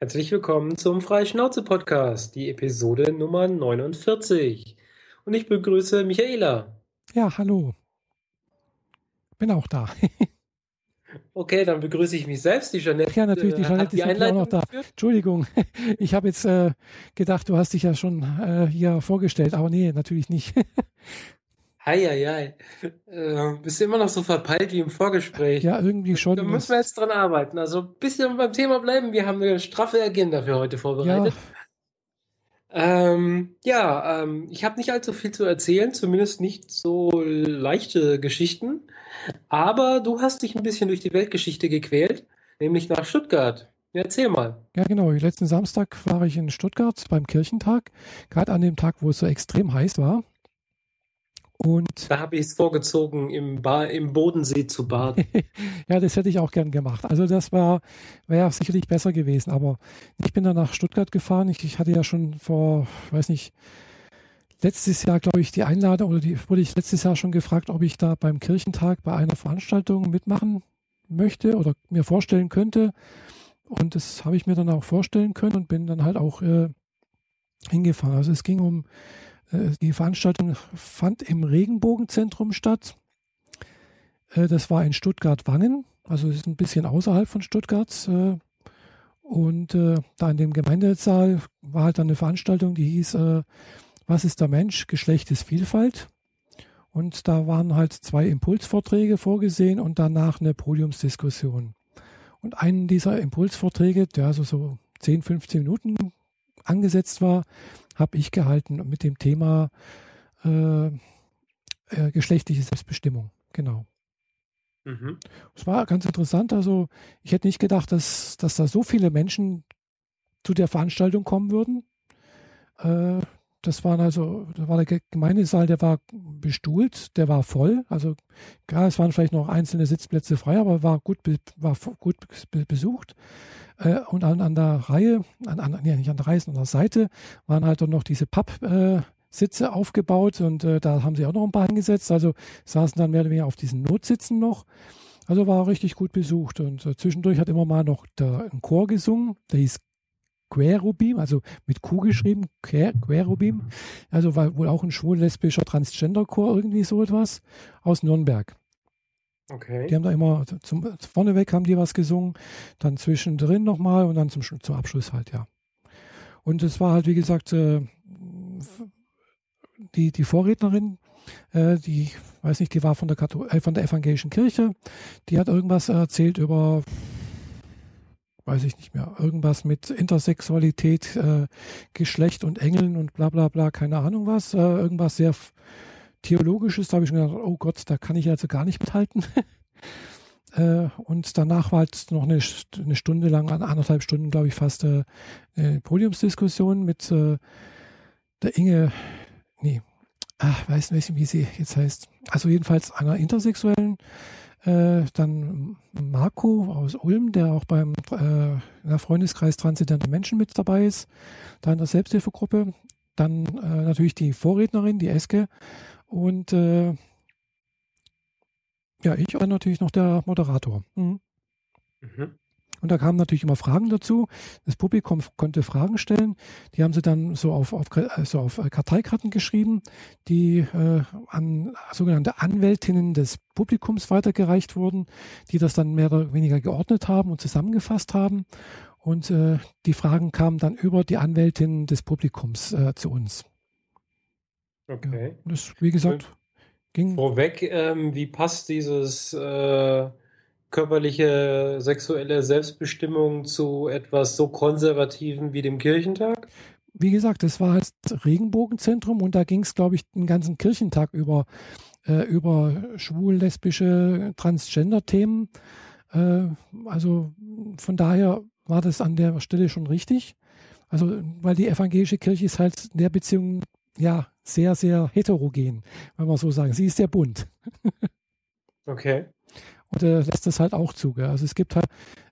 Herzlich willkommen zum Freischnauze-Podcast, die Episode Nummer 49. Und ich begrüße Michaela. Ja, hallo. Bin auch da. okay, dann begrüße ich mich selbst. Die Jeanette. Ja, natürlich, die äh, Jeanette die ist auch noch da. Geführt? Entschuldigung, ich habe jetzt äh, gedacht, du hast dich ja schon äh, hier vorgestellt, aber nee, natürlich nicht. Heieiei. Äh, bist du immer noch so verpeilt wie im Vorgespräch? Ja, irgendwie schon. Da müssen wir jetzt dran arbeiten. Also ein bisschen beim Thema bleiben. Wir haben eine straffe Agenda für heute vorbereitet. Ja, ähm, ja ähm, ich habe nicht allzu viel zu erzählen, zumindest nicht so leichte Geschichten. Aber du hast dich ein bisschen durch die Weltgeschichte gequält, nämlich nach Stuttgart. Erzähl mal. Ja, genau. Letzten Samstag war ich in Stuttgart beim Kirchentag, gerade an dem Tag, wo es so extrem heiß war. Und da habe ich es vorgezogen, im, im Bodensee zu baden. ja, das hätte ich auch gern gemacht. Also das war wäre sicherlich besser gewesen. Aber ich bin dann nach Stuttgart gefahren. Ich, ich hatte ja schon vor, weiß nicht, letztes Jahr, glaube ich, die Einladung oder die wurde ich letztes Jahr schon gefragt, ob ich da beim Kirchentag bei einer Veranstaltung mitmachen möchte oder mir vorstellen könnte. Und das habe ich mir dann auch vorstellen können und bin dann halt auch äh, hingefahren. Also es ging um die Veranstaltung fand im Regenbogenzentrum statt. Äh, das war in Stuttgart-Wangen, also ist ein bisschen außerhalb von Stuttgart. Äh, und da in dem Gemeindesaal war halt dann eine Veranstaltung, die hieß Was ist der Mensch? Geschlecht ist Vielfalt. Und da waren halt zwei Impulsvorträge vorgesehen und danach eine Podiumsdiskussion. Und einen dieser Impulsvorträge, der also so 10, 15 Minuten angesetzt war, habe ich gehalten mit dem Thema äh, äh, geschlechtliche Selbstbestimmung. Genau. Mhm. Es war ganz interessant. Also ich hätte nicht gedacht, dass, dass da so viele Menschen zu der Veranstaltung kommen würden. Äh, das waren also, da war der Gemeindesaal, der war bestuhlt, der war voll. Also klar, es waren vielleicht noch einzelne Sitzplätze frei, aber war gut, war gut besucht. Äh, und an, an, der Reihe, an, an, ja, nicht an der Reihe, sondern an der Seite waren halt dann noch diese Pappsitze äh, aufgebaut und äh, da haben sie auch noch ein paar hingesetzt. Also saßen dann mehr oder weniger auf diesen Notsitzen noch. Also war richtig gut besucht und äh, zwischendurch hat immer mal noch der, ein Chor gesungen, der hieß Querubim, also mit Q geschrieben, Querubim, also war wohl auch ein schwul-lesbischer Transgender-Chor, irgendwie so etwas, aus Nürnberg. Okay. Die haben da immer zum, vorneweg haben die was gesungen, dann zwischendrin nochmal und dann zum, zum Abschluss halt, ja. Und es war halt, wie gesagt, äh, die, die Vorrednerin, äh, die, weiß nicht, die war von der, Kathol äh, von der evangelischen Kirche, die hat irgendwas erzählt über, weiß ich nicht mehr, irgendwas mit Intersexualität, äh, Geschlecht und Engeln und bla bla bla, keine Ahnung was, irgendwas sehr Theologisches, da habe ich schon gedacht, oh Gott, da kann ich also gar nicht mithalten. äh, und danach war halt noch eine, Stunde lang, anderthalb Stunden, glaube ich, fast äh, eine Podiumsdiskussion mit äh, der Inge, nee, ach, weiß nicht, wie sie jetzt heißt. Also jedenfalls einer Intersexuellen. Dann Marco aus Ulm, der auch beim Freundeskreis Transzendente Menschen mit dabei ist, da in der Selbsthilfegruppe. Dann natürlich die Vorrednerin, die Eske, und äh, ja, ich war natürlich noch der Moderator. Mhm. Mhm. Und da kamen natürlich immer Fragen dazu. Das Publikum konnte Fragen stellen. Die haben sie dann so auf, auf, so auf Karteikarten geschrieben, die äh, an sogenannte Anwältinnen des Publikums weitergereicht wurden, die das dann mehr oder weniger geordnet haben und zusammengefasst haben. Und äh, die Fragen kamen dann über die Anwältinnen des Publikums äh, zu uns. Okay. Ja, das, wie gesagt, ging. Vorweg, ähm, wie passt dieses äh, körperliche, sexuelle Selbstbestimmung zu etwas so Konservativen wie dem Kirchentag? Wie gesagt, das war halt das Regenbogenzentrum und da ging es, glaube ich, den ganzen Kirchentag über, äh, über schwul, lesbische, Transgender-Themen. Äh, also von daher war das an der Stelle schon richtig. Also, weil die evangelische Kirche ist halt in der Beziehung ja sehr, sehr heterogen, wenn man so sagen. Sie ist sehr bunt. okay. Und er lässt das halt auch zu. Gell? Also es gibt halt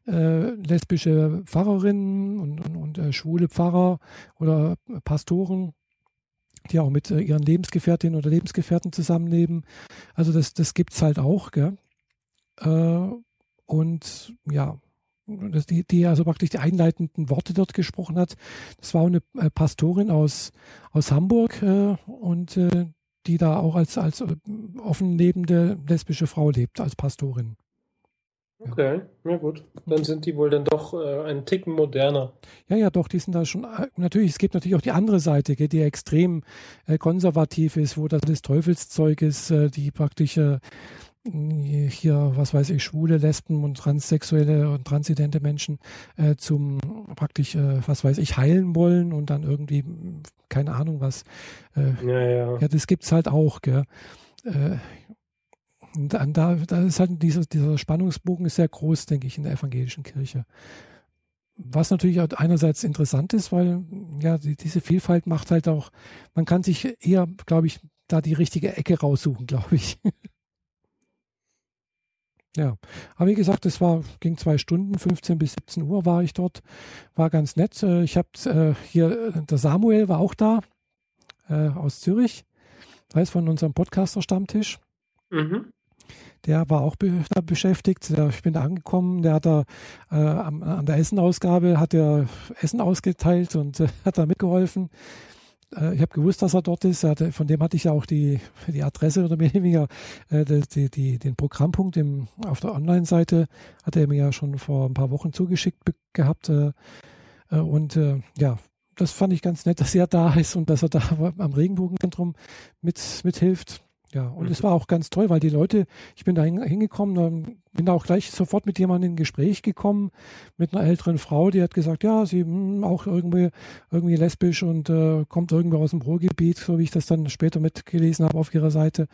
äh, lesbische Pfarrerinnen und, und, und äh, schwule Pfarrer oder Pastoren, die auch mit äh, ihren Lebensgefährtinnen oder Lebensgefährten zusammenleben. Also das, das gibt es halt auch. Gell? Äh, und ja, die, die also praktisch die einleitenden Worte dort gesprochen hat. Das war eine äh, Pastorin aus, aus Hamburg äh, und äh, die da auch als, als äh, offen lebende lesbische Frau lebt, als Pastorin. Okay, ja gut. Dann sind die wohl dann doch äh, einen Ticken moderner. Ja, ja, doch, die sind da schon. Äh, natürlich, es gibt natürlich auch die andere Seite, die extrem äh, konservativ ist, wo das das Teufelszeug ist, äh, die praktisch hier, was weiß ich, schwule, Lesben und transsexuelle und transidente Menschen äh, zum praktisch, was weiß ich, heilen wollen und dann irgendwie, keine Ahnung was. ja, ja. ja, das gibt's halt auch, gell. Und da, da ist halt dieser, dieser Spannungsbogen ist sehr groß, denke ich, in der evangelischen Kirche. Was natürlich auch einerseits interessant ist, weil ja die, diese Vielfalt macht halt auch, man kann sich eher, glaube ich, da die richtige Ecke raussuchen, glaube ich. ja, aber wie gesagt, es war, ging zwei Stunden, 15 bis 17 Uhr war ich dort, war ganz nett. Äh, ich habe äh, hier, der Samuel war auch da, äh, aus Zürich, weiß von unserem Podcaster-Stammtisch. Mhm der war auch be da beschäftigt. Ich bin da angekommen, der hat da äh, an der Essenausgabe hat er Essen ausgeteilt und äh, hat da mitgeholfen. Äh, ich habe gewusst, dass er dort ist. Er hatte, von dem hatte ich ja auch die, die Adresse oder mehr oder weniger äh, die, die, den Programmpunkt im, auf der Online-Seite hat er mir ja schon vor ein paar Wochen zugeschickt gehabt. Äh, äh, und ja, das fand ich ganz nett, dass er da ist und dass er da am Regenbogenzentrum mit, mithilft. Ja, und mhm. es war auch ganz toll, weil die Leute, ich bin da hingekommen, bin da auch gleich sofort mit jemandem in Gespräch gekommen, mit einer älteren Frau, die hat gesagt, ja, sie mh, hm, auch irgendwie, irgendwie lesbisch und äh, kommt irgendwie aus dem Ruhrgebiet, so wie ich das dann später mitgelesen habe auf ihrer Seite.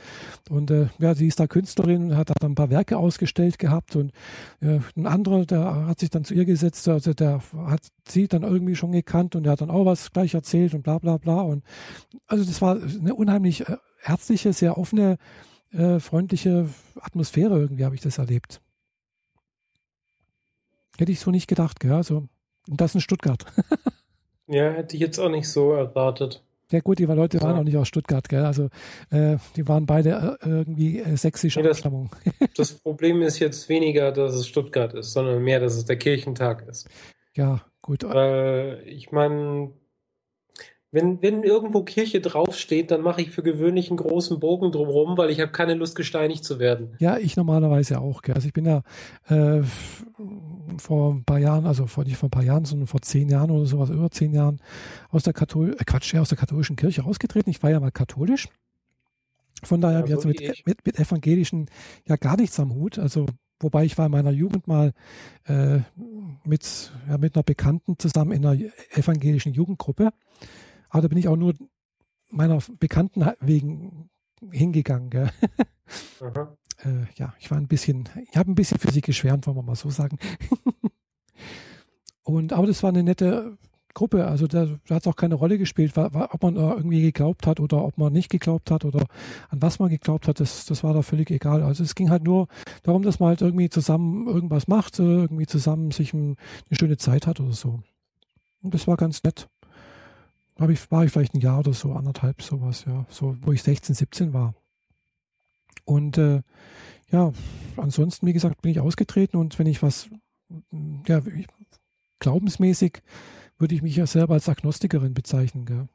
Und äh, ja, sie ist da Künstlerin, hat da ein paar Werke ausgestellt gehabt und äh, ein anderer, der hat sich dann zu ihr gesetzt, also der hat sie dann irgendwie schon gekannt und der hat dann auch was gleich erzählt und bla bla bla. Und also das war eine unheimlich äh, herzliche, sehr offene, äh, freundliche Atmosphäre irgendwie habe ich das erlebt. Hätte ich so nicht gedacht, gell? Also, und das in Stuttgart. ja, hätte ich jetzt auch nicht so erwartet. Ja gut, die Leute waren ja. auch nicht aus Stuttgart, gell? Also äh, die waren beide äh, irgendwie äh, sächsischer nee, das, Das Problem ist jetzt weniger, dass es Stuttgart ist, sondern mehr, dass es der Kirchentag ist. Ja, gut. Äh, ich meine, wenn, wenn irgendwo Kirche draufsteht, dann mache ich für gewöhnlich einen großen Bogen drumherum, weil ich habe keine Lust, gesteinigt zu werden. Ja, ich normalerweise auch. Gell. Also ich bin ja äh, vor ein paar Jahren, also vor nicht vor ein paar Jahren, sondern vor zehn Jahren oder sowas, über zehn Jahren aus der Kathol äh, Quatsch, ja, aus der katholischen Kirche ausgetreten. Ich war ja mal katholisch. Von daher habe ich also mit, mit, mit Evangelischen ja gar nichts am Hut. Also wobei ich war in meiner Jugend mal äh, mit, ja, mit einer Bekannten zusammen in einer evangelischen Jugendgruppe. Aber da bin ich auch nur meiner Bekannten wegen hingegangen. Gell? äh, ja, ich war ein bisschen, ich habe ein bisschen für sie geschwärmt, wollen wir mal so sagen. Und aber das war eine nette Gruppe, also da, da hat es auch keine Rolle gespielt, war, war, ob man irgendwie geglaubt hat oder ob man nicht geglaubt hat oder an was man geglaubt hat, das, das war da völlig egal. Also es ging halt nur darum, dass man halt irgendwie zusammen irgendwas macht, äh, irgendwie zusammen sich ein, eine schöne Zeit hat oder so. Und das war ganz nett habe ich, war ich vielleicht ein Jahr oder so, anderthalb, sowas, ja, so, wo ich 16, 17 war. Und äh, ja, ansonsten, wie gesagt, bin ich ausgetreten und wenn ich was, ja, glaubensmäßig würde ich mich ja selber als Agnostikerin bezeichnen, gell?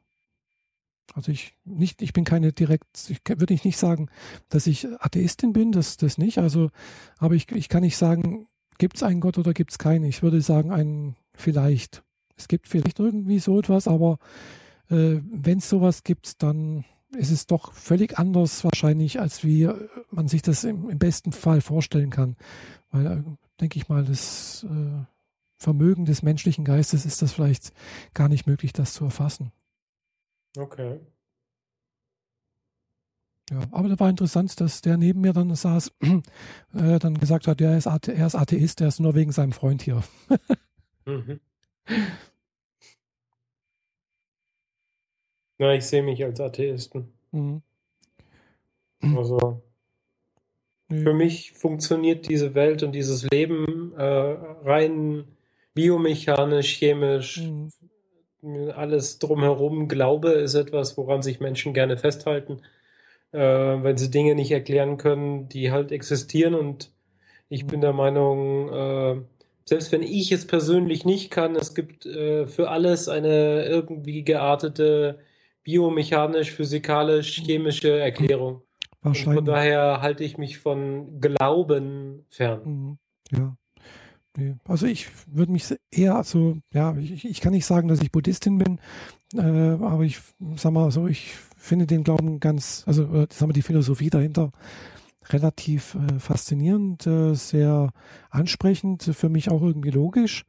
Also ich nicht, ich bin keine direkt, ich würde ich nicht sagen, dass ich Atheistin bin, das, das nicht. Also, aber ich, ich kann nicht sagen, gibt es einen Gott oder gibt es keinen. Ich würde sagen, einen vielleicht. Es gibt vielleicht irgendwie so etwas, aber äh, wenn es sowas gibt, dann ist es doch völlig anders wahrscheinlich, als wie man sich das im, im besten Fall vorstellen kann. Weil, äh, denke ich mal, das äh, Vermögen des menschlichen Geistes ist das vielleicht gar nicht möglich, das zu erfassen. Okay. Ja, aber da war interessant, dass der neben mir dann saß, äh, dann gesagt hat, ja, er ist, Athe er ist Atheist, er ist nur wegen seinem Freund hier. mhm. Na, ich sehe mich als Atheisten. Mhm. Also mhm. für mich funktioniert diese Welt und dieses Leben äh, rein biomechanisch, chemisch, mhm. alles drumherum. Glaube ist etwas, woran sich Menschen gerne festhalten, äh, wenn sie Dinge nicht erklären können, die halt existieren. Und ich mhm. bin der Meinung, äh, selbst wenn ich es persönlich nicht kann, es gibt äh, für alles eine irgendwie geartete biomechanisch, physikalisch, chemische Erklärung. Wahrscheinlich. Und von daher halte ich mich von Glauben fern. Mhm. Ja. Also ich würde mich eher so, ja, ich, ich, kann nicht sagen, dass ich Buddhistin bin, äh, aber ich sag mal so, ich finde den Glauben ganz, also äh, sagen wir die Philosophie dahinter relativ äh, faszinierend, äh, sehr ansprechend, für mich auch irgendwie logisch.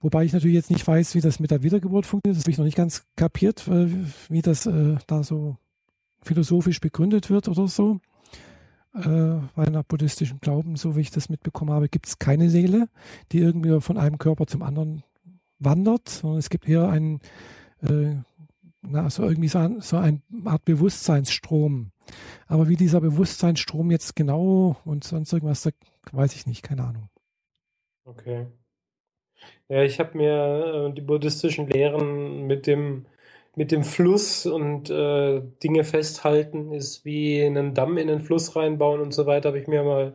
Wobei ich natürlich jetzt nicht weiß, wie das mit der Wiedergeburt funktioniert. Das habe ich noch nicht ganz kapiert, äh, wie das äh, da so philosophisch begründet wird oder so. Äh, weil nach buddhistischem Glauben, so wie ich das mitbekommen habe, gibt es keine Seele, die irgendwie von einem Körper zum anderen wandert, sondern es gibt eher einen, äh, na, so irgendwie so eine Art Bewusstseinsstrom. Aber wie dieser Bewusstseinsstrom jetzt genau und sonst irgendwas, da weiß ich nicht, keine Ahnung. Okay. Ja, ich habe mir äh, die buddhistischen Lehren mit dem, mit dem Fluss und äh, Dinge festhalten ist wie einen Damm in den Fluss reinbauen und so weiter, habe ich mir mal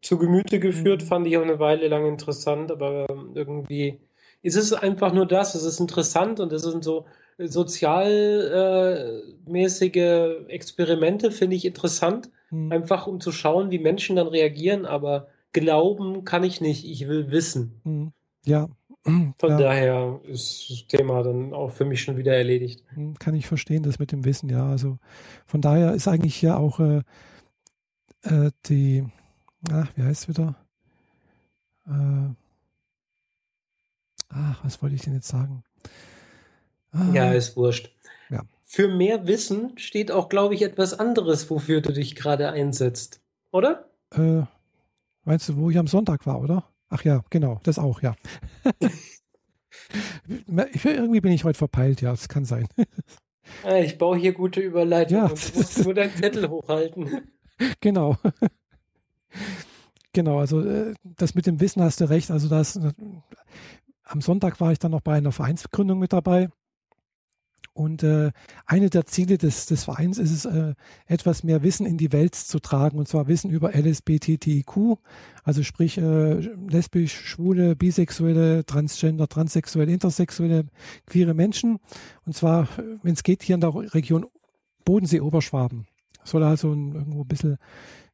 zu Gemüte geführt, mhm. fand ich auch eine Weile lang interessant, aber irgendwie ist es einfach nur das, es ist interessant und es sind so sozialmäßige äh, Experimente, finde ich interessant, mhm. einfach um zu schauen, wie Menschen dann reagieren, aber glauben kann ich nicht, ich will wissen. Mhm. Ja, von ja. daher ist das Thema dann auch für mich schon wieder erledigt. Hm, kann ich verstehen, das mit dem Wissen, ja. Also von daher ist eigentlich ja auch äh, äh, die, ach, wie heißt es wieder? Äh, ach, was wollte ich denn jetzt sagen? Ah, ja, ist wurscht. Ja. Für mehr Wissen steht auch, glaube ich, etwas anderes, wofür du dich gerade einsetzt, oder? Äh, meinst du, wo ich am Sonntag war, oder? Ach ja, genau, das auch, ja. ich, irgendwie bin ich heute verpeilt, ja, das kann sein. Ich baue hier gute Überleitungen. Ja. Du musst nur deinen Zettel hochhalten. Genau. Genau, also äh, das mit dem Wissen hast du recht. Also das, äh, am Sonntag war ich dann noch bei einer Vereinsgründung mit dabei. Und äh, eine der Ziele des, des Vereins ist es, äh, etwas mehr Wissen in die Welt zu tragen, und zwar Wissen über LSBTTIQ, also sprich äh, lesbisch, schwule, bisexuelle, transgender, transsexuelle, intersexuelle, queere Menschen. Und zwar, wenn es geht, hier in der Region Bodensee-Oberschwaben. Soll also ein, irgendwo ein bisschen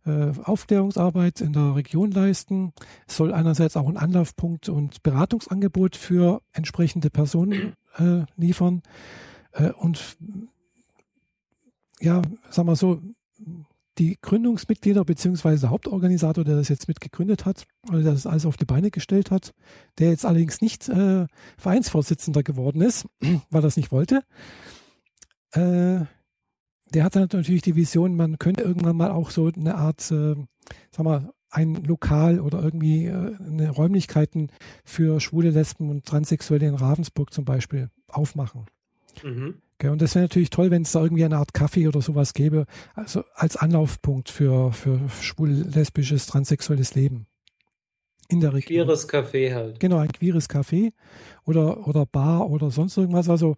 äh, Aufklärungsarbeit in der Region leisten. Es soll einerseits auch ein Anlaufpunkt und Beratungsangebot für entsprechende Personen äh, liefern. Äh, und ja, sagen wir so, die Gründungsmitglieder beziehungsweise der Hauptorganisator, der das jetzt mitgegründet hat, oder der das alles auf die Beine gestellt hat, der jetzt allerdings nicht äh, Vereinsvorsitzender geworden ist, weil er das nicht wollte, äh, der hat dann natürlich die Vision, man könnte irgendwann mal auch so eine Art, äh, sag mal, ein Lokal oder irgendwie äh, Räumlichkeiten für schwule Lesben und Transsexuelle in Ravensburg zum Beispiel aufmachen. Mhm. Und das wäre natürlich toll, wenn es da irgendwie eine Art Kaffee oder sowas gäbe, also als Anlaufpunkt für, für schwul-lesbisches, transsexuelles Leben. In der Region. Queeres Café halt. Genau, ein queeres Café oder, oder Bar oder sonst irgendwas. Also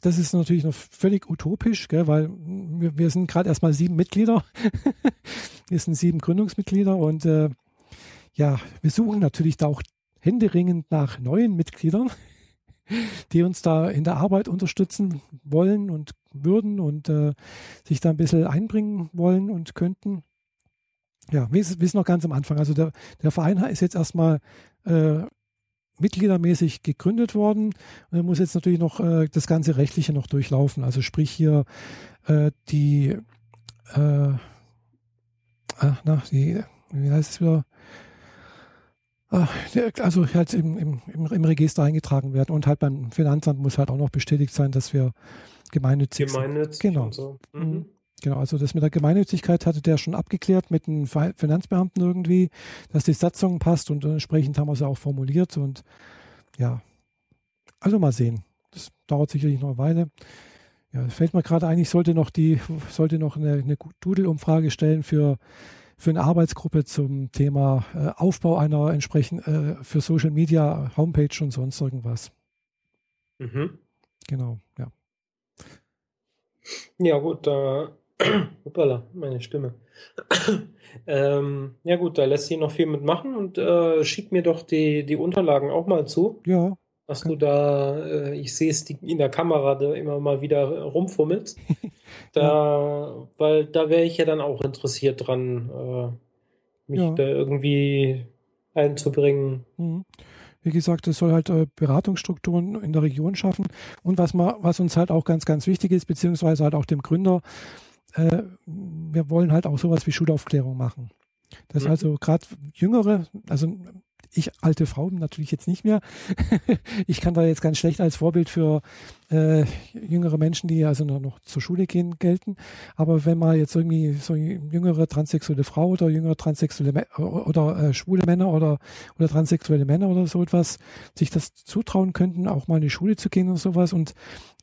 das ist natürlich noch völlig utopisch, gell, weil wir, wir sind gerade erstmal sieben Mitglieder. wir sind sieben Gründungsmitglieder und äh, ja, wir suchen natürlich da auch händeringend nach neuen Mitgliedern die uns da in der Arbeit unterstützen wollen und würden und äh, sich da ein bisschen einbringen wollen und könnten. Ja, wir sind noch ganz am Anfang. Also der, der Verein ist jetzt erstmal äh, mitgliedermäßig gegründet worden und er muss jetzt natürlich noch äh, das ganze Rechtliche noch durchlaufen. Also sprich hier äh, die, äh, na, die, wie heißt es wieder? Also halt im, im, im, Register eingetragen werden und halt beim Finanzamt muss halt auch noch bestätigt sein, dass wir gemeinnützig, gemeinnützig sind. Genau. So. Mhm. mhm. Genau, also das mit der Gemeinnützigkeit hatte der schon abgeklärt mit den Finanzbeamten irgendwie, dass die Satzung passt und entsprechend haben wir sie auch formuliert und ja, also mal sehen. Das dauert sicherlich noch eine Weile. Ja, fällt mir gerade ein, ich sollte noch die, sollte noch eine, eine Doodle-Umfrage stellen für für eine Arbeitsgruppe zum Thema äh, Aufbau einer entsprechenden äh, für Social Media Homepage und sonst irgendwas. Mhm. Genau, ja. Ja, gut, da Hoppala, meine Stimme. ähm, ja gut, da lässt sich noch viel mitmachen und äh, schick mir doch die, die Unterlagen auch mal zu. Ja. Was du da, äh, ich sehe es in der Kamera da immer mal wieder rumfummelst. da, weil da wäre ich ja dann auch interessiert dran, äh, mich ja. da irgendwie einzubringen. Mhm. Wie gesagt, es soll halt äh, Beratungsstrukturen in der Region schaffen. Und was, ma, was uns halt auch ganz, ganz wichtig ist, beziehungsweise halt auch dem Gründer, äh, wir wollen halt auch sowas wie Schulaufklärung machen. Das mhm. also gerade Jüngere, also ich alte Frau natürlich jetzt nicht mehr. ich kann da jetzt ganz schlecht als Vorbild für äh, jüngere Menschen, die also noch zur Schule gehen, gelten. Aber wenn man jetzt irgendwie so jüngere transsexuelle Frau oder jüngere transsexuelle oder äh, schwule Männer oder, oder transsexuelle Männer oder so etwas sich das zutrauen könnten, auch mal in die Schule zu gehen und sowas und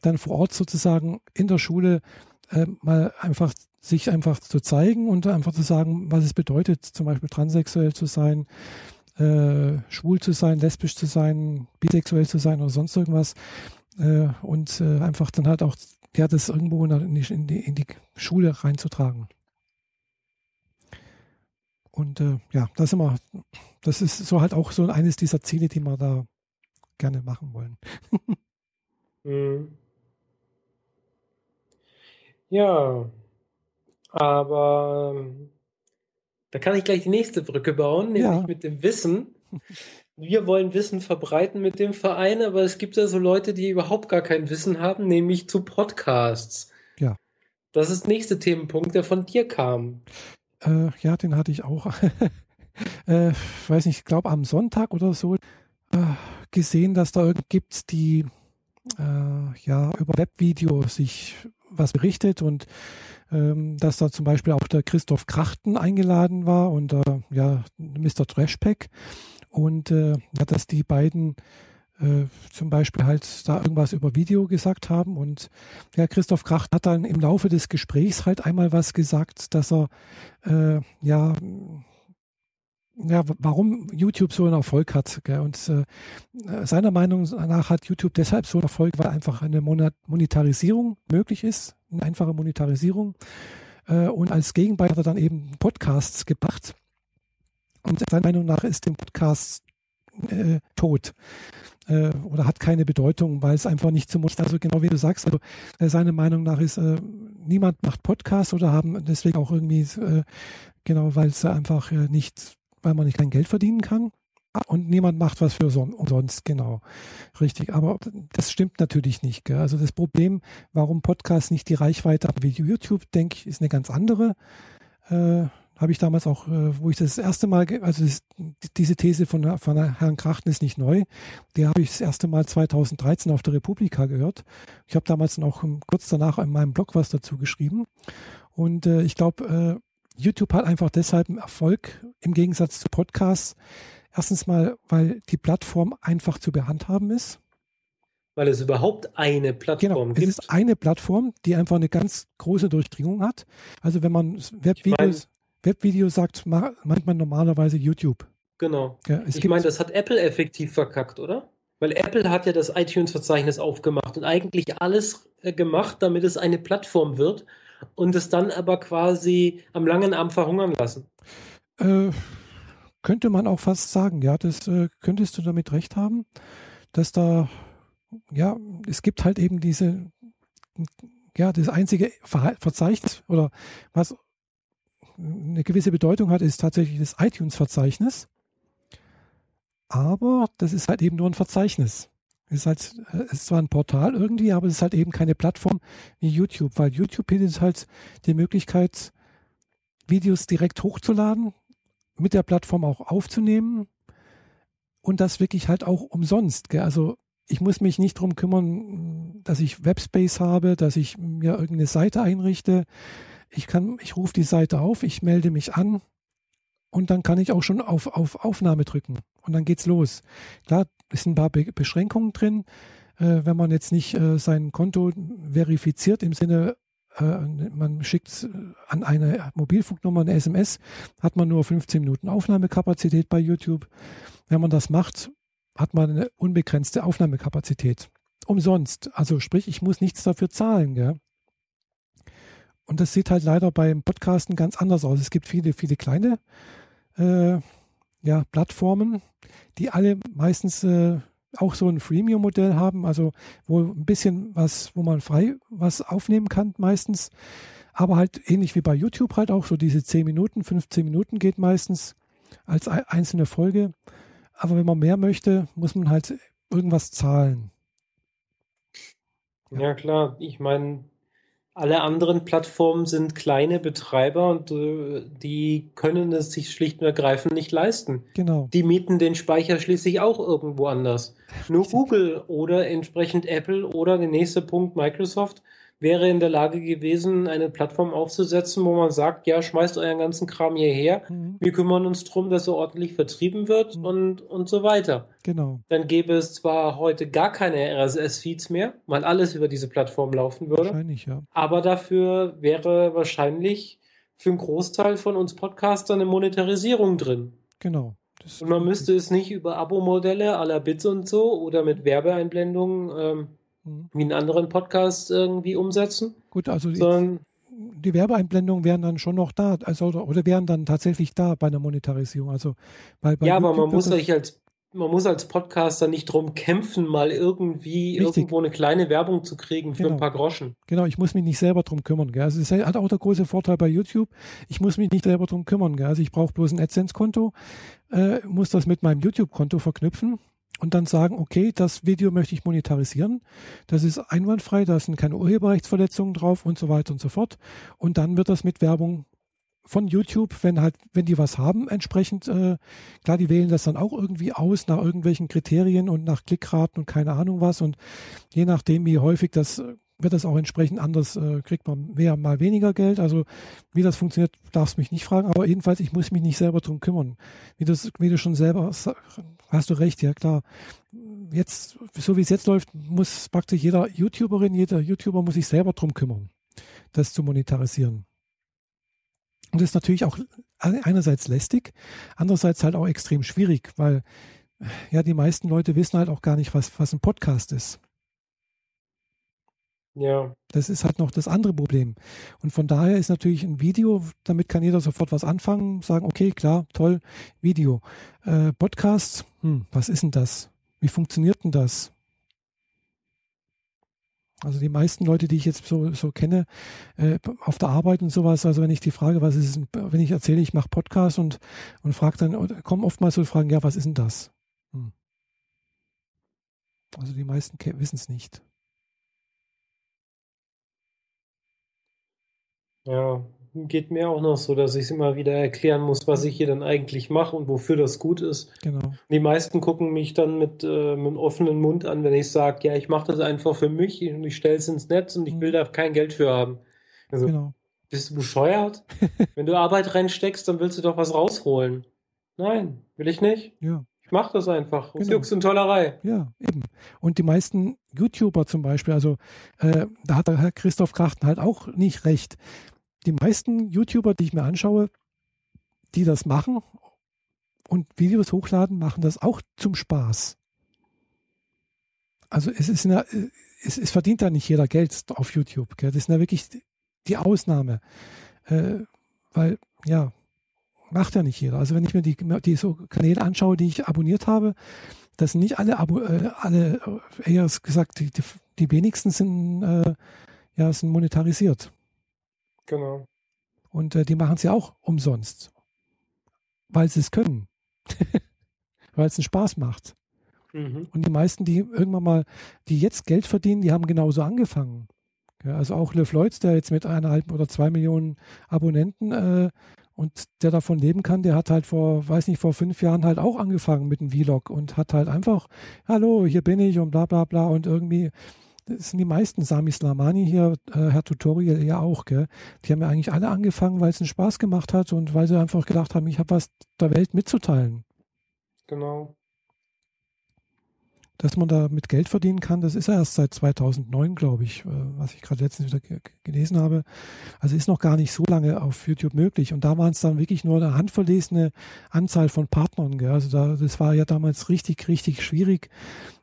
dann vor Ort sozusagen in der Schule äh, mal einfach sich einfach zu zeigen und einfach zu sagen, was es bedeutet, zum Beispiel transsexuell zu sein, äh, schwul zu sein, lesbisch zu sein, bisexuell zu sein oder sonst irgendwas. Äh, und äh, einfach dann halt auch ja, das irgendwo in die, in, die, in die Schule reinzutragen. Und äh, ja, das immer, das ist so halt auch so eines dieser Ziele, die wir da gerne machen wollen. mhm. Ja, aber da kann ich gleich die nächste Brücke bauen, nämlich ja. mit dem Wissen. Wir wollen Wissen verbreiten mit dem Verein, aber es gibt ja so Leute, die überhaupt gar kein Wissen haben, nämlich zu Podcasts. Ja. Das ist der nächste Themenpunkt, der von dir kam. Äh, ja, den hatte ich auch. äh, weiß nicht, ich glaube am Sonntag oder so äh, gesehen, dass da gibt, die äh, ja über Webvideo sich was berichtet und ähm, dass da zum Beispiel auch der Christoph Krachten eingeladen war und äh, ja, Mr. Trashpack und äh, ja, dass die beiden äh, zum Beispiel halt da irgendwas über Video gesagt haben und ja, Christoph Kracht hat dann im Laufe des Gesprächs halt einmal was gesagt, dass er äh, ja ja, warum YouTube so einen Erfolg hat. Gell? Und äh, seiner Meinung nach hat YouTube deshalb so einen Erfolg, weil einfach eine Monetarisierung möglich ist, eine einfache Monetarisierung. Äh, und als Gegenbeispiel hat er dann eben Podcasts gebracht. Und seiner Meinung nach ist dem Podcast äh, tot äh, oder hat keine Bedeutung, weil es einfach nicht zum Also genau wie du sagst, also äh, seine Meinung nach ist, äh, niemand macht Podcasts oder haben deswegen auch irgendwie, äh, genau, weil es einfach nicht weil man nicht kein Geld verdienen kann. Und niemand macht was für so, umsonst, genau. Richtig. Aber das stimmt natürlich nicht. Gell? Also das Problem, warum Podcasts nicht die Reichweite haben wie YouTube, denke ich, ist eine ganz andere. Äh, habe ich damals auch, äh, wo ich das erste Mal, also das, diese These von, von Herrn Krachten ist nicht neu. Die habe ich das erste Mal 2013 auf der Republika gehört. Ich habe damals auch kurz danach in meinem Blog was dazu geschrieben. Und äh, ich glaube, äh, YouTube hat einfach deshalb einen Erfolg im Gegensatz zu Podcasts. Erstens mal, weil die Plattform einfach zu behandhaben ist. Weil es überhaupt eine Plattform genau, gibt. Es ist eine Plattform, die einfach eine ganz große Durchdringung hat. Also wenn man Webvideos, Webvideos sagt, meint man normalerweise YouTube. Genau. Ja, ich meine, das hat Apple effektiv verkackt, oder? Weil Apple hat ja das iTunes-Verzeichnis aufgemacht und eigentlich alles äh, gemacht, damit es eine Plattform wird und es dann aber quasi am langen Arm verhungern lassen. Äh, könnte man auch fast sagen, ja, das äh, könntest du damit recht haben, dass da, ja, es gibt halt eben diese, ja, das einzige Verzeichnis oder was eine gewisse Bedeutung hat, ist tatsächlich das iTunes-Verzeichnis. Aber das ist halt eben nur ein Verzeichnis. Ist halt, äh, ist zwar ein Portal irgendwie, aber es ist halt eben keine Plattform wie YouTube, weil YouTube bietet halt die Möglichkeit, Videos direkt hochzuladen, mit der Plattform auch aufzunehmen und das wirklich halt auch umsonst. Gell? Also ich muss mich nicht darum kümmern, dass ich Webspace habe, dass ich mir irgendeine Seite einrichte. Ich kann, ich rufe die Seite auf, ich melde mich an und dann kann ich auch schon auf, auf Aufnahme drücken und dann geht's los. Klar, es sind ein paar Be Beschränkungen drin. Äh, wenn man jetzt nicht äh, sein Konto verifiziert im Sinne, äh, man schickt an eine Mobilfunknummer eine SMS, hat man nur 15 Minuten Aufnahmekapazität bei YouTube. Wenn man das macht, hat man eine unbegrenzte Aufnahmekapazität. Umsonst. Also sprich, ich muss nichts dafür zahlen. Gell? und das sieht halt leider beim Podcasten ganz anders aus. Es gibt viele, viele kleine äh, ja, Plattformen, die alle meistens äh, auch so ein Freemium-Modell haben, also wo ein bisschen was, wo man frei was aufnehmen kann meistens, aber halt ähnlich wie bei YouTube halt auch so diese 10 Minuten, 15 Minuten geht meistens als einzelne Folge. Aber wenn man mehr möchte, muss man halt irgendwas zahlen. Ja, ja klar. Ich meine, alle anderen Plattformen sind kleine Betreiber und äh, die können es sich schlicht und ergreifend nicht leisten. Genau. Die mieten den Speicher schließlich auch irgendwo anders. Nur Google oder entsprechend Apple oder der nächste Punkt Microsoft wäre in der Lage gewesen, eine Plattform aufzusetzen, wo man sagt, ja, schmeißt euren ganzen Kram hierher, mhm. wir kümmern uns darum, dass er ordentlich vertrieben wird mhm. und, und so weiter. Genau. Dann gäbe es zwar heute gar keine RSS-Feeds mehr, weil alles über diese Plattform laufen würde. Wahrscheinlich, ja. Aber dafür wäre wahrscheinlich für einen Großteil von uns Podcastern eine Monetarisierung drin. Genau. und man müsste es nicht über Abo-Modelle aller Bits und so oder mit Werbeeinblendungen ähm. Wie in anderen Podcasts irgendwie umsetzen. Gut, also sondern, die Werbeeinblendungen wären dann schon noch da, also oder wären dann tatsächlich da bei der Monetarisierung. Also bei, bei ja, YouTube aber man muss sich als man muss als Podcaster nicht drum kämpfen, mal irgendwie Richtig. irgendwo eine kleine Werbung zu kriegen für genau. ein paar Groschen. Genau, ich muss mich nicht selber drum kümmern. Gell? Also das hat auch der große Vorteil bei YouTube. Ich muss mich nicht selber drum kümmern. Gell? Also ich brauche bloß ein AdSense-Konto, äh, muss das mit meinem YouTube-Konto verknüpfen und dann sagen, okay, das Video möchte ich monetarisieren, das ist einwandfrei, da sind keine Urheberrechtsverletzungen drauf und so weiter und so fort. Und dann wird das mit Werbung von YouTube, wenn halt, wenn die was haben, entsprechend, äh, klar, die wählen das dann auch irgendwie aus nach irgendwelchen Kriterien und nach Klickraten und keine Ahnung was. Und je nachdem, wie häufig das wird das auch entsprechend anders, äh, kriegt man mehr, mal weniger Geld. Also wie das funktioniert, darfst mich nicht fragen, aber jedenfalls, ich muss mich nicht selber drum kümmern. Wie, das, wie du schon selber hast du recht, ja klar. Jetzt, so wie es jetzt läuft, muss praktisch jeder YouTuberin, jeder YouTuber muss sich selber drum kümmern, das zu monetarisieren. Und das ist natürlich auch einerseits lästig, andererseits halt auch extrem schwierig, weil ja die meisten Leute wissen halt auch gar nicht, was, was ein Podcast ist. Ja. Das ist halt noch das andere Problem. Und von daher ist natürlich ein Video, damit kann jeder sofort was anfangen, sagen, okay, klar, toll, Video. Äh, Podcast, hm, was ist denn das? Wie funktioniert denn das? Also die meisten Leute, die ich jetzt so, so kenne, äh, auf der Arbeit und sowas, also wenn ich die Frage, was ist, wenn ich erzähle, ich mache Podcast und, und frage dann, kommen oftmals so Fragen, ja, was ist denn das? Hm. Also die meisten wissen es nicht. Ja, geht mir auch noch so, dass ich es immer wieder erklären muss, was ich hier dann eigentlich mache und wofür das gut ist. Genau. Die meisten gucken mich dann mit, äh, mit einem offenen Mund an, wenn ich sage, ja, ich mache das einfach für mich und ich stelle es ins Netz und ich will mhm. da kein Geld für haben. Also, genau. bist du bescheuert? wenn du Arbeit reinsteckst, dann willst du doch was rausholen. Nein, will ich nicht. Ja. Ich mache das einfach. Genau. Jux und Tollerei. Ja, eben. Und die meisten YouTuber zum Beispiel, also äh, da hat der Herr Christoph Krachten halt auch nicht recht die meisten YouTuber, die ich mir anschaue, die das machen und Videos hochladen, machen das auch zum Spaß. Also es ist eine, es, es verdient da nicht jeder Geld auf YouTube. Gell? Das ist ja wirklich die Ausnahme. Äh, weil, ja, macht ja nicht jeder. Also wenn ich mir die, die so Kanäle anschaue, die ich abonniert habe, das sind nicht alle, Abo, äh, alle äh, eher gesagt, die, die, die wenigsten sind, äh, ja, sind monetarisiert. Genau. Und äh, die machen es ja auch umsonst, weil sie es können, weil es einen Spaß macht. Mhm. Und die meisten, die irgendwann mal, die jetzt Geld verdienen, die haben genauso angefangen. Ja, also auch Le Floyd, der jetzt mit eineinhalb oder zwei Millionen Abonnenten äh, und der davon leben kann, der hat halt vor, weiß nicht, vor fünf Jahren halt auch angefangen mit einem Vlog und hat halt einfach, hallo, hier bin ich und bla bla bla und irgendwie das sind die meisten Sami Slamani hier, äh, Herr Tutorial ja auch, gell? Die haben ja eigentlich alle angefangen, weil es einen Spaß gemacht hat und weil sie einfach gedacht haben, ich habe was der Welt mitzuteilen. Genau. Dass man da mit Geld verdienen kann, das ist ja erst seit 2009, glaube ich, äh, was ich gerade letztens wieder gelesen habe. Also ist noch gar nicht so lange auf YouTube möglich. Und da waren es dann wirklich nur eine handverlesene Anzahl von Partnern. Gell? Also da, das war ja damals richtig, richtig schwierig,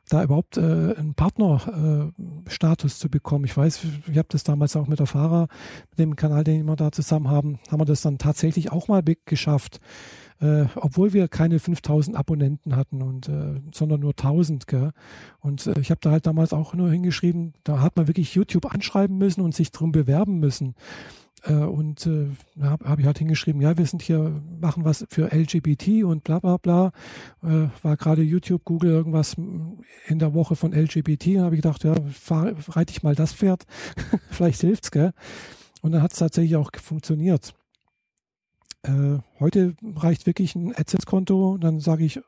da überhaupt äh, einen Partnerstatus äh, zu bekommen. Ich weiß, ich habe das damals auch mit der Fahrer, mit dem Kanal, den wir da zusammen haben, haben wir das dann tatsächlich auch mal geschafft äh, obwohl wir keine 5000 Abonnenten hatten und äh, sondern nur 1000. Gell? Und äh, ich habe da halt damals auch nur hingeschrieben, da hat man wirklich YouTube anschreiben müssen und sich drum bewerben müssen. Äh, und äh, habe hab ich halt hingeschrieben, ja, wir sind hier, machen was für LGBT und bla bla bla. Äh, war gerade YouTube, Google irgendwas in der Woche von LGBT. Und habe ich gedacht, ja, fahr, reite ich mal das Pferd. Vielleicht hilft's, gell? Und dann hat es tatsächlich auch funktioniert. Äh, heute reicht wirklich ein AdSense-Konto, dann sage ich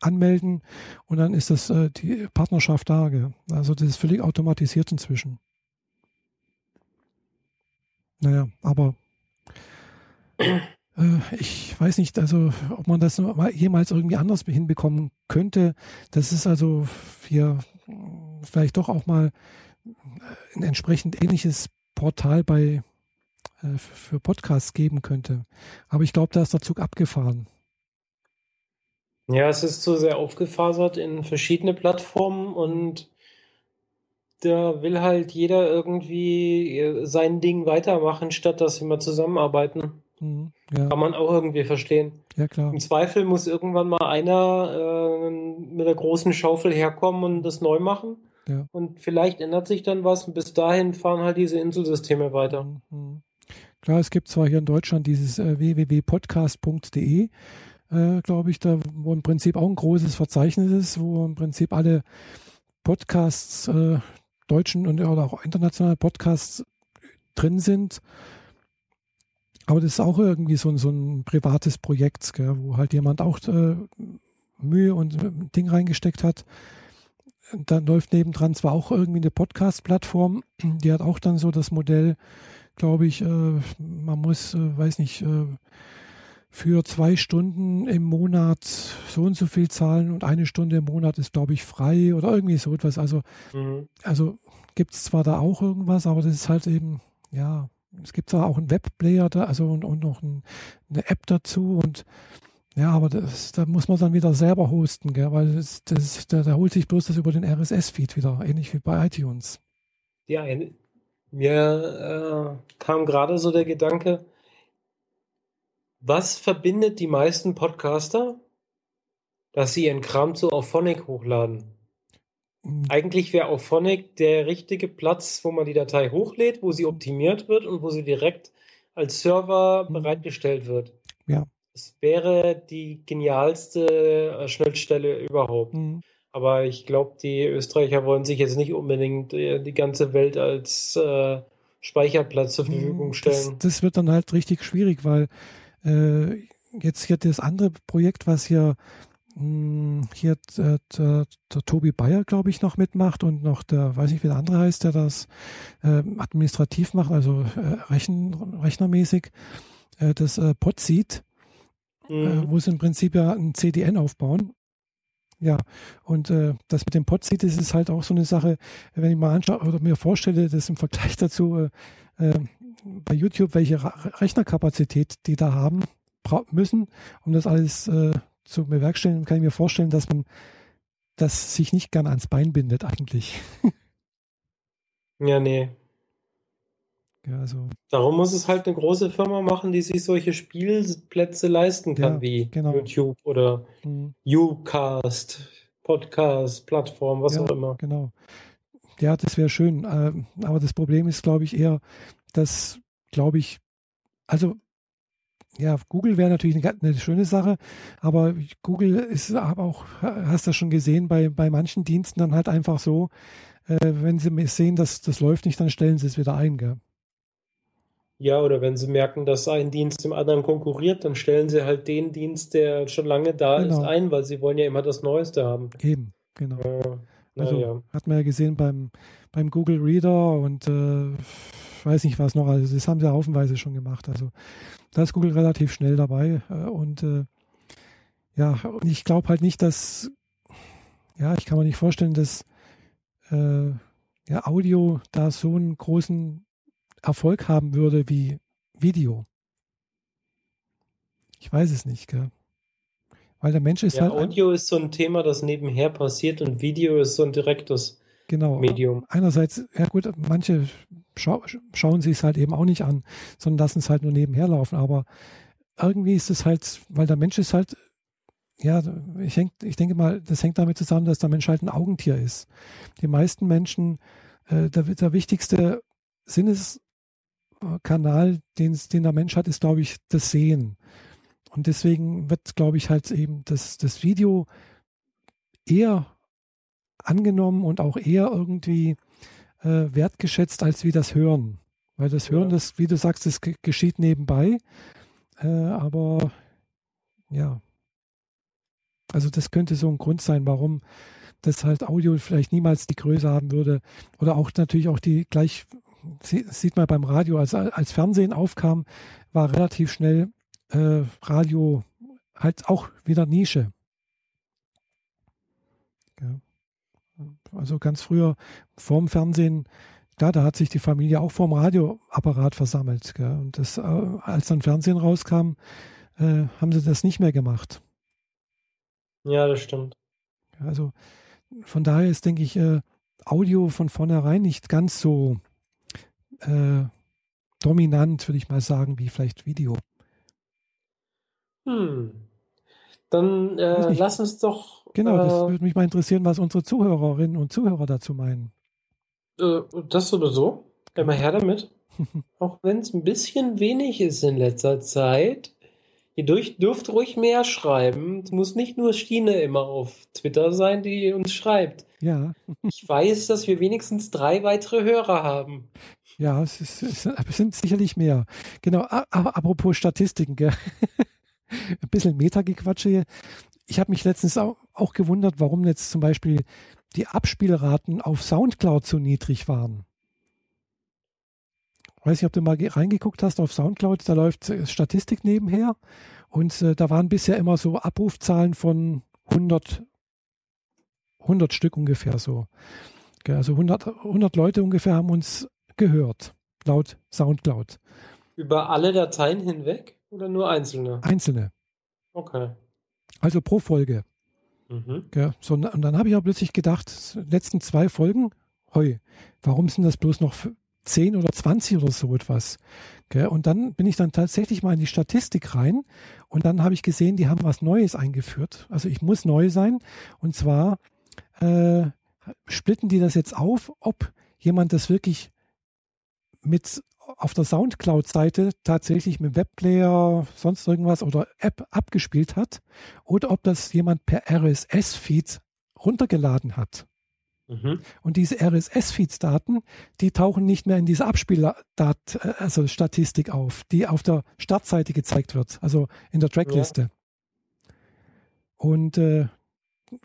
anmelden und dann ist das äh, die Partnerschaft da. Gell? Also das ist völlig automatisiert inzwischen. Naja, aber äh, ich weiß nicht, also ob man das jemals irgendwie anders hinbekommen könnte. Das ist also hier vielleicht doch auch mal ein entsprechend ähnliches Portal bei äh, für Podcasts geben könnte. Aber ich glaube, da ist der Zug abgefahren. Ja, es ist zu sehr aufgefasert in verschiedene Plattformen und da will halt jeder irgendwie äh, sein Ding weitermachen, statt dass sie mal zusammenarbeiten. Mhm, ja. Kann man auch irgendwie verstehen. Ja, klar. Im Zweifel muss irgendwann mal einer äh, mit der großen Schaufel herkommen und das neu machen. Ja. Und vielleicht ändert sich dann was und bis dahin fahren halt diese Inselsysteme weiter. Mhm. Klar, es gibt zwar hier in Deutschland dieses äh, www.podcast.de, äh, glaube ich, da wo im Prinzip auch ein großes Verzeichnis ist, wo im Prinzip alle Podcasts, äh, deutschen und oder auch internationale Podcasts drin sind. Aber das ist auch irgendwie so, so ein privates Projekt, gell, wo halt jemand auch äh, Mühe und äh, Ding reingesteckt hat. Dann läuft nebendran zwar auch irgendwie eine Podcast-Plattform, die hat auch dann so das Modell, glaube ich, äh, man muss, äh, weiß nicht, äh, für zwei Stunden im Monat so und so viel zahlen und eine Stunde im Monat ist, glaube ich, frei oder irgendwie so etwas. Also, mhm. also gibt es zwar da auch irgendwas, aber das ist halt eben, ja, es gibt zwar auch einen Webplayer da, also und, und noch ein, eine App dazu und ja, aber das, da muss man dann wieder selber hosten, gell, weil das, das, da, da holt sich bloß das über den RSS-Feed wieder, ähnlich wie bei iTunes. Ja, mir äh, kam gerade so der Gedanke, was verbindet die meisten Podcaster? Dass sie ihren Kram zu Auphonic hochladen. Mhm. Eigentlich wäre Auphonic der richtige Platz, wo man die Datei hochlädt, wo sie optimiert wird und wo sie direkt als Server mhm. bereitgestellt wird. Ja. Es wäre die genialste äh, Schnellstelle überhaupt. Mhm. Aber ich glaube, die Österreicher wollen sich jetzt nicht unbedingt äh, die ganze Welt als äh, Speicherplatz zur hm, Verfügung stellen. Das, das, wird dann halt richtig schwierig, weil äh, jetzt hier das andere Projekt, was hier mh, hm, hier der, der, der, Tobi Bayer, glaube ich, noch mitmacht und noch der, weiß nicht, wie der andere heißt, der das äh, administrativ macht, also äh, Rechen, rechnermäßig, äh, das äh, Podseed, äh, mhm. wo sie im Prinzip ja ein CDN aufbauen ja, und äh, das mit dem Podseed, das ist halt auch so eine Sache, wenn ich mal anschaue oder mir vorstelle, dass im Vergleich dazu äh, äh, bei YouTube, welche Rechnerkapazität die da haben müssen, um das alles äh, zu bewerkstelligen, kann ich mir vorstellen, dass man das sich nicht gern ans Bein bindet eigentlich. ja, nee. Ja, also. Darum muss es halt eine große Firma machen, die sich solche Spielplätze leisten kann, ja, wie genau. YouTube oder mhm. Ucast, Podcast, Plattform, was ja, auch immer. Genau. Ja, das wäre schön. Ähm, aber das Problem ist, glaube ich, eher, dass, glaube ich, also ja, Google wäre natürlich eine, eine, schöne Sache, aber Google ist auch, hast du schon gesehen, bei, bei manchen Diensten dann halt einfach so, äh, wenn sie sehen, dass das läuft nicht, dann stellen sie es wieder ein. Gell? Ja, oder wenn sie merken, dass ein Dienst dem anderen konkurriert, dann stellen sie halt den Dienst, der schon lange da genau. ist, ein, weil sie wollen ja immer das Neueste haben. Eben, genau. Ja, also ja. hat man ja gesehen beim, beim Google Reader und äh, weiß nicht was noch, also das haben sie haufenweise schon gemacht. Also da ist Google relativ schnell dabei äh, und äh, ja, und ich glaube halt nicht, dass ja, ich kann mir nicht vorstellen, dass äh, ja, Audio da so einen großen Erfolg haben würde wie Video. Ich weiß es nicht, gell? Weil der Mensch ist ja, halt. Audio ist so ein Thema, das nebenher passiert und Video ist so ein direktes genau, Medium. Einerseits, ja gut, manche schau, schauen sich es halt eben auch nicht an, sondern lassen es halt nur nebenher laufen. Aber irgendwie ist es halt, weil der Mensch ist halt, ja, ich, denk, ich denke mal, das hängt damit zusammen, dass der Mensch halt ein Augentier ist. Die meisten Menschen, äh, der, der wichtigste Sinneskanal, den, den der Mensch hat, ist, glaube ich, das Sehen. Und deswegen wird, glaube ich, halt eben das, das Video eher angenommen und auch eher irgendwie äh, wertgeschätzt als wie das Hören. Weil das Hören, ja. das, wie du sagst, das geschieht nebenbei. Äh, aber ja, also das könnte so ein Grund sein, warum das halt Audio vielleicht niemals die Größe haben würde. Oder auch natürlich auch die gleich, sieht man beim Radio, als, als Fernsehen aufkam, war relativ schnell äh, Radio halt auch wieder Nische. Ja. Also ganz früher vorm Fernsehen, klar, da hat sich die Familie auch vorm Radioapparat versammelt. Gell? Und das, äh, als dann Fernsehen rauskam, äh, haben sie das nicht mehr gemacht. Ja, das stimmt. Also von daher ist, denke ich, äh, Audio von vornherein nicht ganz so äh, dominant, würde ich mal sagen, wie vielleicht Video. Hm. Dann äh, lass uns doch. Genau, das äh, würde mich mal interessieren, was unsere Zuhörerinnen und Zuhörer dazu meinen. Äh, das sowieso. Immer her damit. Auch wenn es ein bisschen wenig ist in letzter Zeit. Ihr dürft ruhig mehr schreiben. Es muss nicht nur Stine immer auf Twitter sein, die uns schreibt. Ja. ich weiß, dass wir wenigstens drei weitere Hörer haben. Ja, es, ist, es sind sicherlich mehr. Genau, apropos Statistiken, gell? ein bisschen Metagequatsche hier. Ich habe mich letztens auch, auch gewundert, warum jetzt zum Beispiel die Abspielraten auf Soundcloud so niedrig waren. Weiß nicht, ob du mal reingeguckt hast auf Soundcloud, da läuft äh, Statistik nebenher und äh, da waren bisher immer so Abrufzahlen von 100, 100 Stück ungefähr so. Also 100, 100 Leute ungefähr haben uns gehört, laut Soundcloud. Über alle Dateien hinweg oder nur einzelne? Einzelne. Okay. Also pro Folge. Mhm. so, und dann habe ich auch plötzlich gedacht, letzten zwei Folgen, heu, warum sind das bloß noch 10 oder 20 oder so etwas. Gell? Und dann bin ich dann tatsächlich mal in die Statistik rein und dann habe ich gesehen, die haben was Neues eingeführt. Also ich muss neu sein. Und zwar äh, splitten die das jetzt auf, ob jemand das wirklich mit auf der Soundcloud-Seite tatsächlich mit Webplayer, sonst irgendwas oder App abgespielt hat oder ob das jemand per RSS-Feed runtergeladen hat. Mhm. Und diese RSS-Feeds-Daten, die tauchen nicht mehr in dieser Abspieldat also Statistik auf, die auf der Startseite gezeigt wird, also in der Trackliste. Ja. Und äh,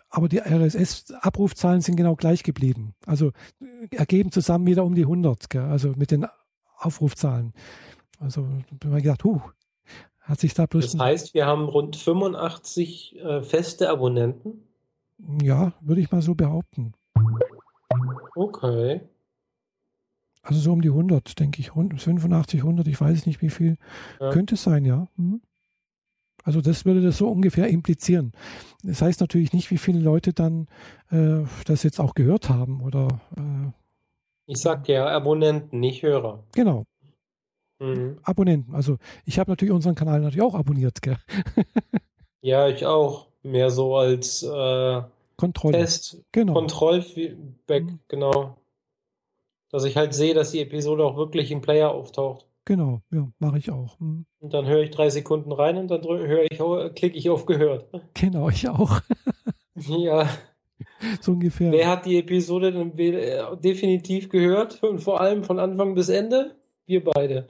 aber die RSS-Abrufzahlen sind genau gleich geblieben. Also ergeben zusammen wieder um die 100, gell? also mit den Aufrufzahlen. Also bin mal gedacht, huh, hat sich da bloß. Das heißt, wir haben rund 85 äh, feste Abonnenten? Ja, würde ich mal so behaupten. Okay. Also so um die 100, denke ich. 85, 100, ich weiß nicht wie viel. Ja. Könnte es sein, ja. Mhm. Also das würde das so ungefähr implizieren. Das heißt natürlich nicht, wie viele Leute dann äh, das jetzt auch gehört haben oder. Äh, ich sag ja Abonnenten, nicht Hörer. Genau. Mhm. Abonnenten. Also ich habe natürlich unseren Kanal natürlich auch abonniert, gell? ja, ich auch. Mehr so als äh, Kontrolle. Test, genau. Kontrollfeedback, mhm. genau. Dass ich halt sehe, dass die Episode auch wirklich im Player auftaucht. Genau, ja, mache ich auch. Mhm. Und dann höre ich drei Sekunden rein und dann höre ich, klicke ich auf gehört. Genau, ich auch. ja. So ungefähr. Wer hat die Episode dann äh, definitiv gehört und vor allem von Anfang bis Ende? Wir beide.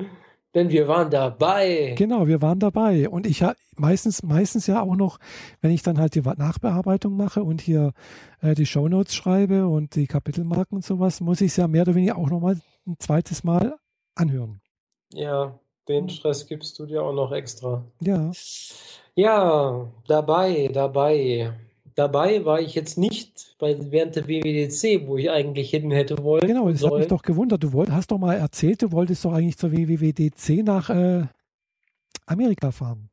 Denn wir waren dabei. Genau, wir waren dabei. Und ich ja meistens, meistens ja auch noch, wenn ich dann halt die Nachbearbeitung mache und hier äh, die Shownotes schreibe und die Kapitelmarken und sowas, muss ich es ja mehr oder weniger auch nochmal ein zweites Mal anhören. Ja, den Stress gibst du dir auch noch extra. Ja. Ja, dabei, dabei. dabei war ich jetzt nicht bei, während der WWDC, wo ich eigentlich hin hätte wollen. Genau, das hat mich doch gewundert. Du wollt, hast doch mal erzählt, du wolltest doch eigentlich zur WWDC nach äh, Amerika fahren.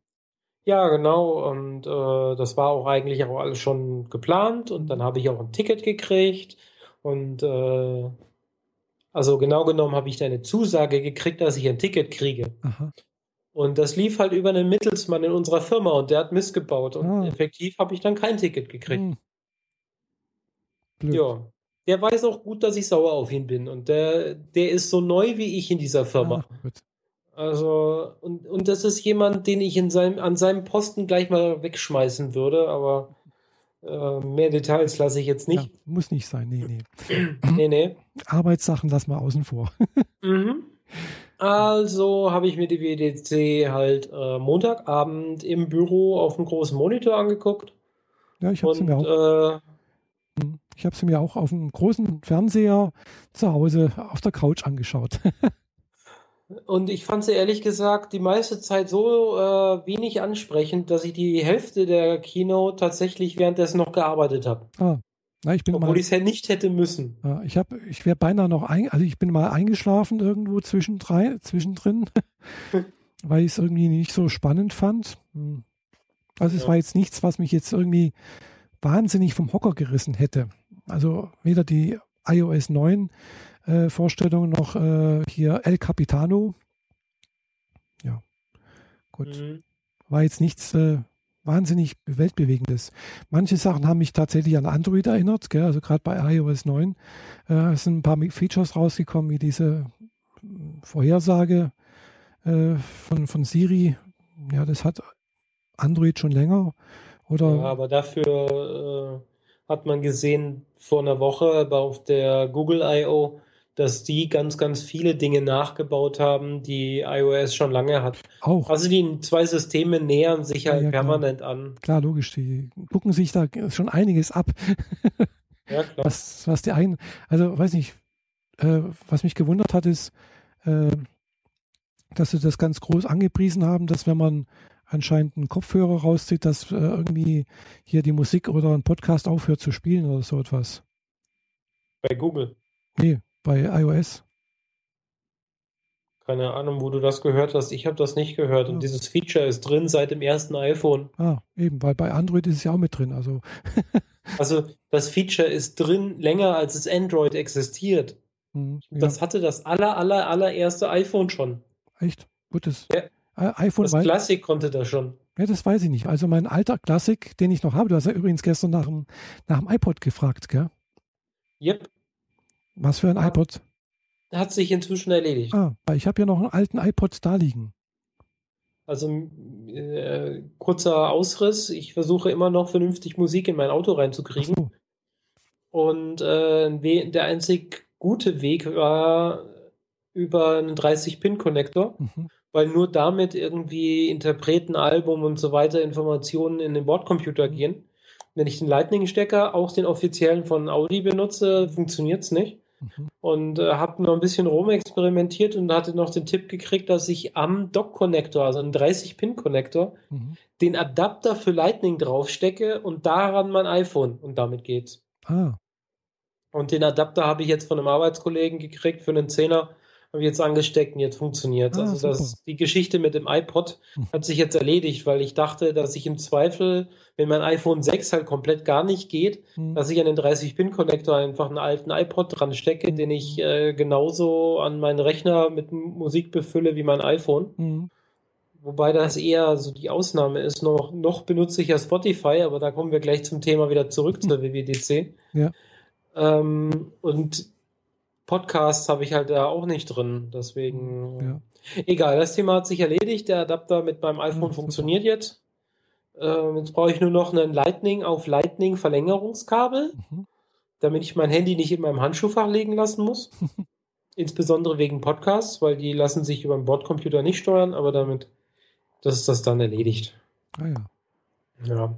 Ja, genau. Und äh, das war auch eigentlich auch alles schon geplant. Und dann habe ich auch ein Ticket gekriegt. Und äh, also genau genommen habe ich da eine Zusage gekriegt, dass ich ein Ticket kriege. Aha. Und das lief halt über einen Mittelsmann in unserer Firma und der hat missgebaut. Und ah. effektiv habe ich dann kein Ticket gekriegt. Hm. Ja. Der weiß auch gut, dass ich sauer auf ihn bin. Und der, der ist so neu wie ich in dieser Firma. Ah, also, und, und das ist jemand, den ich in seinem, an seinem Posten gleich mal wegschmeißen würde, aber äh, mehr Details lasse ich jetzt nicht. Ja, muss nicht sein, nee, nee. nee, nee. Arbeitssachen lassen wir außen vor. mhm. Also habe ich mir die WDC halt äh, Montagabend im Büro auf dem großen Monitor angeguckt. Ja, ich habe sie mir auch. Äh, hm, ich habe sie mir auch auf dem großen Fernseher zu Hause auf der Couch angeschaut. und ich fand sie ehrlich gesagt die meiste Zeit so äh, wenig ansprechend, dass ich die Hälfte der Kino tatsächlich währenddessen noch gearbeitet habe. Ah, na, ich bin Obwohl ich es ja nicht hätte müssen. Ja, ich habe, ich wäre beinahe noch ein, also ich bin mal eingeschlafen irgendwo zwischendrin, zwischendrin weil ich es irgendwie nicht so spannend fand. Hm. Also es ja. war jetzt nichts, was mich jetzt irgendwie wahnsinnig vom Hocker gerissen hätte. Also weder die iOS 9 äh, Vorstellung noch äh, hier El Capitano. Ja, gut. Mhm. War jetzt nichts, äh, wahnsinnig weltbewegendes. Manche Sachen haben mich tatsächlich an Android erinnert, gell? also gerade bei iOS 9 äh, sind ein paar Features rausgekommen, wie diese Vorhersage äh, von, von Siri. Ja, das hat Android schon länger. Oder ja, aber dafür äh, hat man gesehen vor einer Woche auf der Google I.O., dass die ganz, ganz viele Dinge nachgebaut haben, die iOS schon lange hat. Auch. Also die zwei Systeme nähern sich halt ja, ja, permanent klar. an. Klar, logisch. Die gucken sich da schon einiges ab. ja, klar. Was, was die einen, also weiß nicht, äh, was mich gewundert hat, ist, äh, dass sie das ganz groß angepriesen haben, dass wenn man anscheinend einen Kopfhörer rauszieht, dass äh, irgendwie hier die Musik oder ein Podcast aufhört zu spielen oder so etwas. Bei Google. Nee, bei iOS? Keine Ahnung, wo du das gehört hast. Ich habe das nicht gehört. Ja. Und dieses Feature ist drin seit dem ersten iPhone. Ah, eben, weil bei Android ist es ja auch mit drin. Also, also das Feature ist drin länger, als es Android existiert. Mhm, ja. Das hatte das aller, aller, allererste iPhone schon. Echt? Gutes. Ja. iPhone das Classic konnte das schon. Ja, das weiß ich nicht. Also mein alter Classic, den ich noch habe, du hast ja übrigens gestern nach dem, nach dem iPod gefragt, gell? Yep. Was für ein iPod? Hat sich inzwischen erledigt. Ah, ich habe ja noch einen alten iPod da liegen. Also äh, kurzer Ausriss. Ich versuche immer noch vernünftig Musik in mein Auto reinzukriegen. So. Und äh, der einzig gute Weg war über einen 30-Pin-Connector, mhm. weil nur damit irgendwie Interpreten, Album und so weiter Informationen in den Bordcomputer mhm. gehen. Wenn ich den Lightning-Stecker, auch den offiziellen von Audi benutze, funktioniert es nicht. Mhm. Und äh, habe noch ein bisschen rumexperimentiert und hatte noch den Tipp gekriegt, dass ich am Dock-Connector, also einen 30-Pin-Connector, mhm. den Adapter für Lightning draufstecke und daran mein iPhone und damit geht's. Ah. Und den Adapter habe ich jetzt von einem Arbeitskollegen gekriegt für einen Zehner habe ich jetzt angesteckt und jetzt funktioniert. Ah, also das, die Geschichte mit dem iPod hat sich jetzt erledigt, weil ich dachte, dass ich im Zweifel, wenn mein iPhone 6 halt komplett gar nicht geht, mhm. dass ich an den 30-Pin-Connector einfach einen alten iPod dran stecke, mhm. den ich äh, genauso an meinen Rechner mit Musik befülle wie mein iPhone. Mhm. Wobei das eher so die Ausnahme ist. Noch, noch benutze ich ja Spotify, aber da kommen wir gleich zum Thema wieder zurück zur WWDC. Ja. Ähm, und Podcasts habe ich halt da auch nicht drin. Deswegen. Ja. Egal, das Thema hat sich erledigt. Der Adapter mit meinem iPhone ja, funktioniert jetzt. Ähm, jetzt brauche ich nur noch einen Lightning auf Lightning Verlängerungskabel, mhm. damit ich mein Handy nicht in meinem Handschuhfach legen lassen muss. Insbesondere wegen Podcasts, weil die lassen sich über den Bordcomputer nicht steuern, aber damit, das ist das dann erledigt. Ah ja. Ja.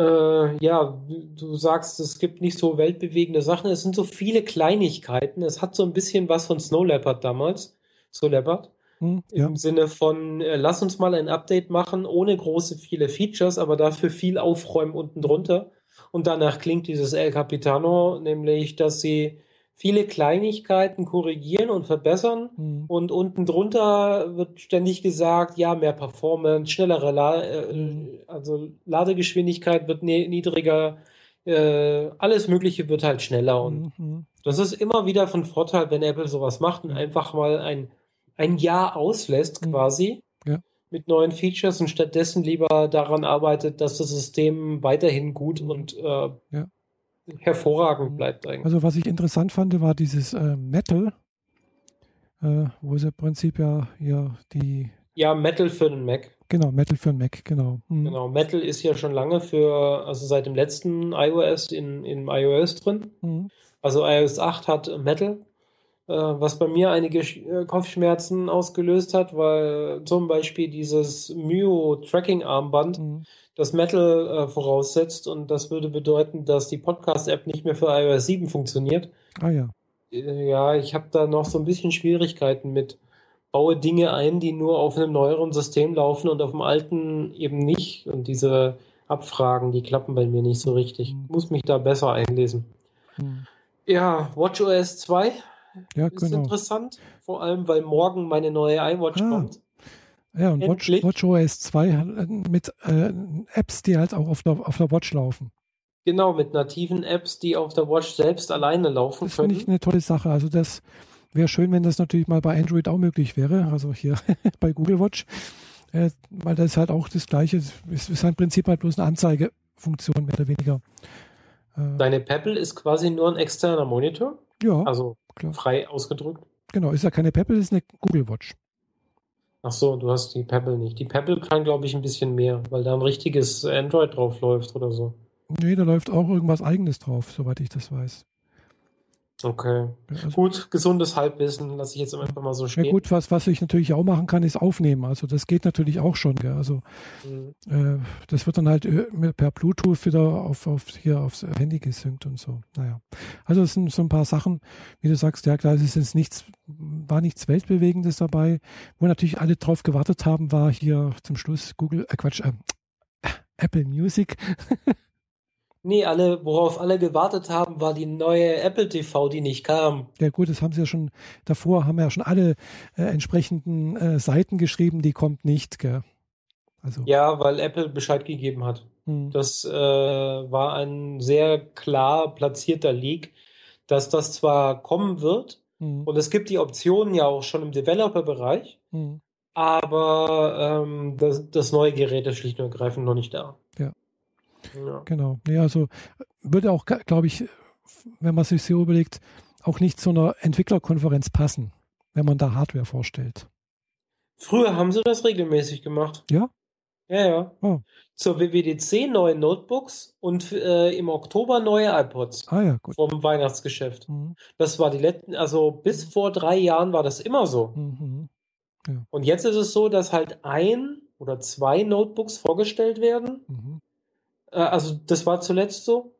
Äh, ja, du sagst, es gibt nicht so weltbewegende Sachen. Es sind so viele Kleinigkeiten. Es hat so ein bisschen was von Snow Leopard damals. Snow Leopard. Hm, ja. Im Sinne von, äh, lass uns mal ein Update machen, ohne große viele Features, aber dafür viel aufräumen unten drunter. Und danach klingt dieses El Capitano, nämlich, dass sie viele Kleinigkeiten korrigieren und verbessern. Mhm. Und unten drunter wird ständig gesagt, ja, mehr Performance, schnellere La äh, mhm. also Ladegeschwindigkeit wird niedriger, äh, alles Mögliche wird halt schneller. Und mhm. das ist immer wieder von Vorteil, wenn Apple sowas macht und einfach mal ein, ein Jahr auslässt mhm. quasi. Ja. Mit neuen Features und stattdessen lieber daran arbeitet, dass das System weiterhin gut und äh, ja hervorragend bleibt eigentlich. Also was ich interessant fand, war dieses äh, Metal, äh, wo sie im Prinzip ja, ja die... Ja, Metal für den Mac. Genau, Metal für den Mac, genau. Mhm. Genau, Metal ist ja schon lange für, also seit dem letzten iOS in, in iOS drin. Mhm. Also iOS 8 hat Metal, äh, was bei mir einige äh, Kopfschmerzen ausgelöst hat, weil zum Beispiel dieses Mio Tracking Armband mhm das Metal äh, voraussetzt und das würde bedeuten, dass die Podcast-App nicht mehr für iOS 7 funktioniert. Ah ja. Äh, ja, ich habe da noch so ein bisschen Schwierigkeiten mit. Baue Dinge ein, die nur auf einem neueren System laufen und auf dem alten eben nicht. Und diese Abfragen, die klappen bei mir nicht so richtig. Mhm. Muss mich da besser einlesen. Mhm. Ja, WatchOS 2 ja, ist genau. interessant, vor allem weil morgen meine neue iWatch ah. kommt. Ja, und Watch, WatchOS 2 mit äh, Apps, die halt auch auf der, auf der Watch laufen. Genau, mit nativen Apps, die auf der Watch selbst alleine laufen das können. Das finde ich eine tolle Sache. Also das wäre schön, wenn das natürlich mal bei Android auch möglich wäre. Also hier bei Google Watch. Äh, weil das ist halt auch das Gleiche. Es ist im Prinzip halt bloß eine Anzeigefunktion, mehr oder weniger. Äh, Deine Pebble ist quasi nur ein externer Monitor? Ja. Also klar. frei ausgedrückt? Genau, ist ja keine Pebble, ist eine Google Watch. Ach so, du hast die Pebble nicht. Die Pebble kann, glaube ich, ein bisschen mehr, weil da ein richtiges Android drauf läuft oder so. Nee, da läuft auch irgendwas eigenes drauf, soweit ich das weiß. Okay. Also, gut, gesundes Halbwissen lasse ich jetzt einfach mal so stehen. Ja gut, was, was ich natürlich auch machen kann, ist aufnehmen. Also das geht natürlich auch schon. Gell? Also mhm. äh, das wird dann halt äh, per Bluetooth wieder auf, auf hier aufs Handy gesynkt und so. Naja. Also das sind so ein paar Sachen, wie du sagst, ja klar, es ist nichts, war nichts Weltbewegendes dabei. Wo natürlich alle drauf gewartet haben, war hier zum Schluss Google, äh Quatsch, äh, Apple Music. Nee, alle, worauf alle gewartet haben, war die neue Apple TV, die nicht kam. Ja gut, das haben sie ja schon davor, haben ja schon alle äh, entsprechenden äh, Seiten geschrieben, die kommt nicht, gell? Also. Ja, weil Apple Bescheid gegeben hat. Hm. Das äh, war ein sehr klar platzierter Leak, dass das zwar kommen wird, hm. und es gibt die Optionen ja auch schon im Developer-Bereich, hm. aber ähm, das, das neue Gerät ist schlicht und ergreifend noch nicht da. Ja. Genau. Ja, also würde auch, glaube ich, wenn man sich so überlegt, auch nicht zu einer Entwicklerkonferenz passen, wenn man da Hardware vorstellt. Früher haben sie das regelmäßig gemacht. Ja? Ja, ja. Oh. Zur WWDC neue Notebooks und äh, im Oktober neue iPods. Ah ja, gut. Vom Weihnachtsgeschäft. Mhm. Das war die letzten, also bis vor drei Jahren war das immer so. Mhm. Ja. Und jetzt ist es so, dass halt ein oder zwei Notebooks vorgestellt werden. Mhm. Äh, also das war zuletzt so.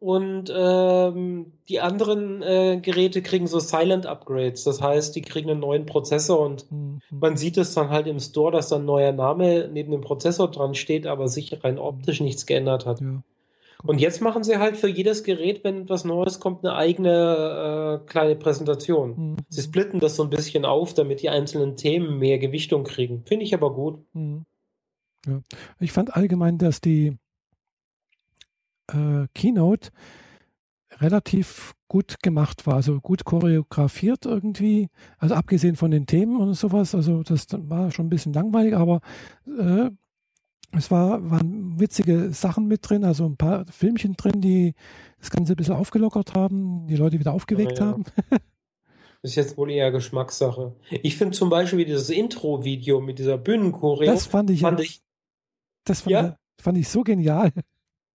Und ähm, die anderen äh, Geräte kriegen so Silent Upgrades. Das heißt, die kriegen einen neuen Prozessor und mhm. man sieht es dann halt im Store, dass da ein neuer Name neben dem Prozessor dran steht, aber sich rein optisch nichts geändert hat. Ja. Und jetzt machen sie halt für jedes Gerät, wenn etwas Neues kommt, eine eigene äh, kleine Präsentation. Mhm. Sie splitten das so ein bisschen auf, damit die einzelnen Themen mehr Gewichtung kriegen. Finde ich aber gut. Mhm. Ja. Ich fand allgemein, dass die äh, Keynote relativ gut gemacht war, also gut choreografiert irgendwie, also abgesehen von den Themen und sowas, also das war schon ein bisschen langweilig, aber äh, es war, waren witzige Sachen mit drin, also ein paar Filmchen drin, die das Ganze ein bisschen aufgelockert haben, die Leute wieder aufgeweckt ja, haben. Das ist jetzt wohl eher Geschmackssache. Ich finde zum Beispiel dieses Intro-Video mit dieser Bühnenchoreo. Das fand ich, fand ich das fand, ja? fand ich so genial.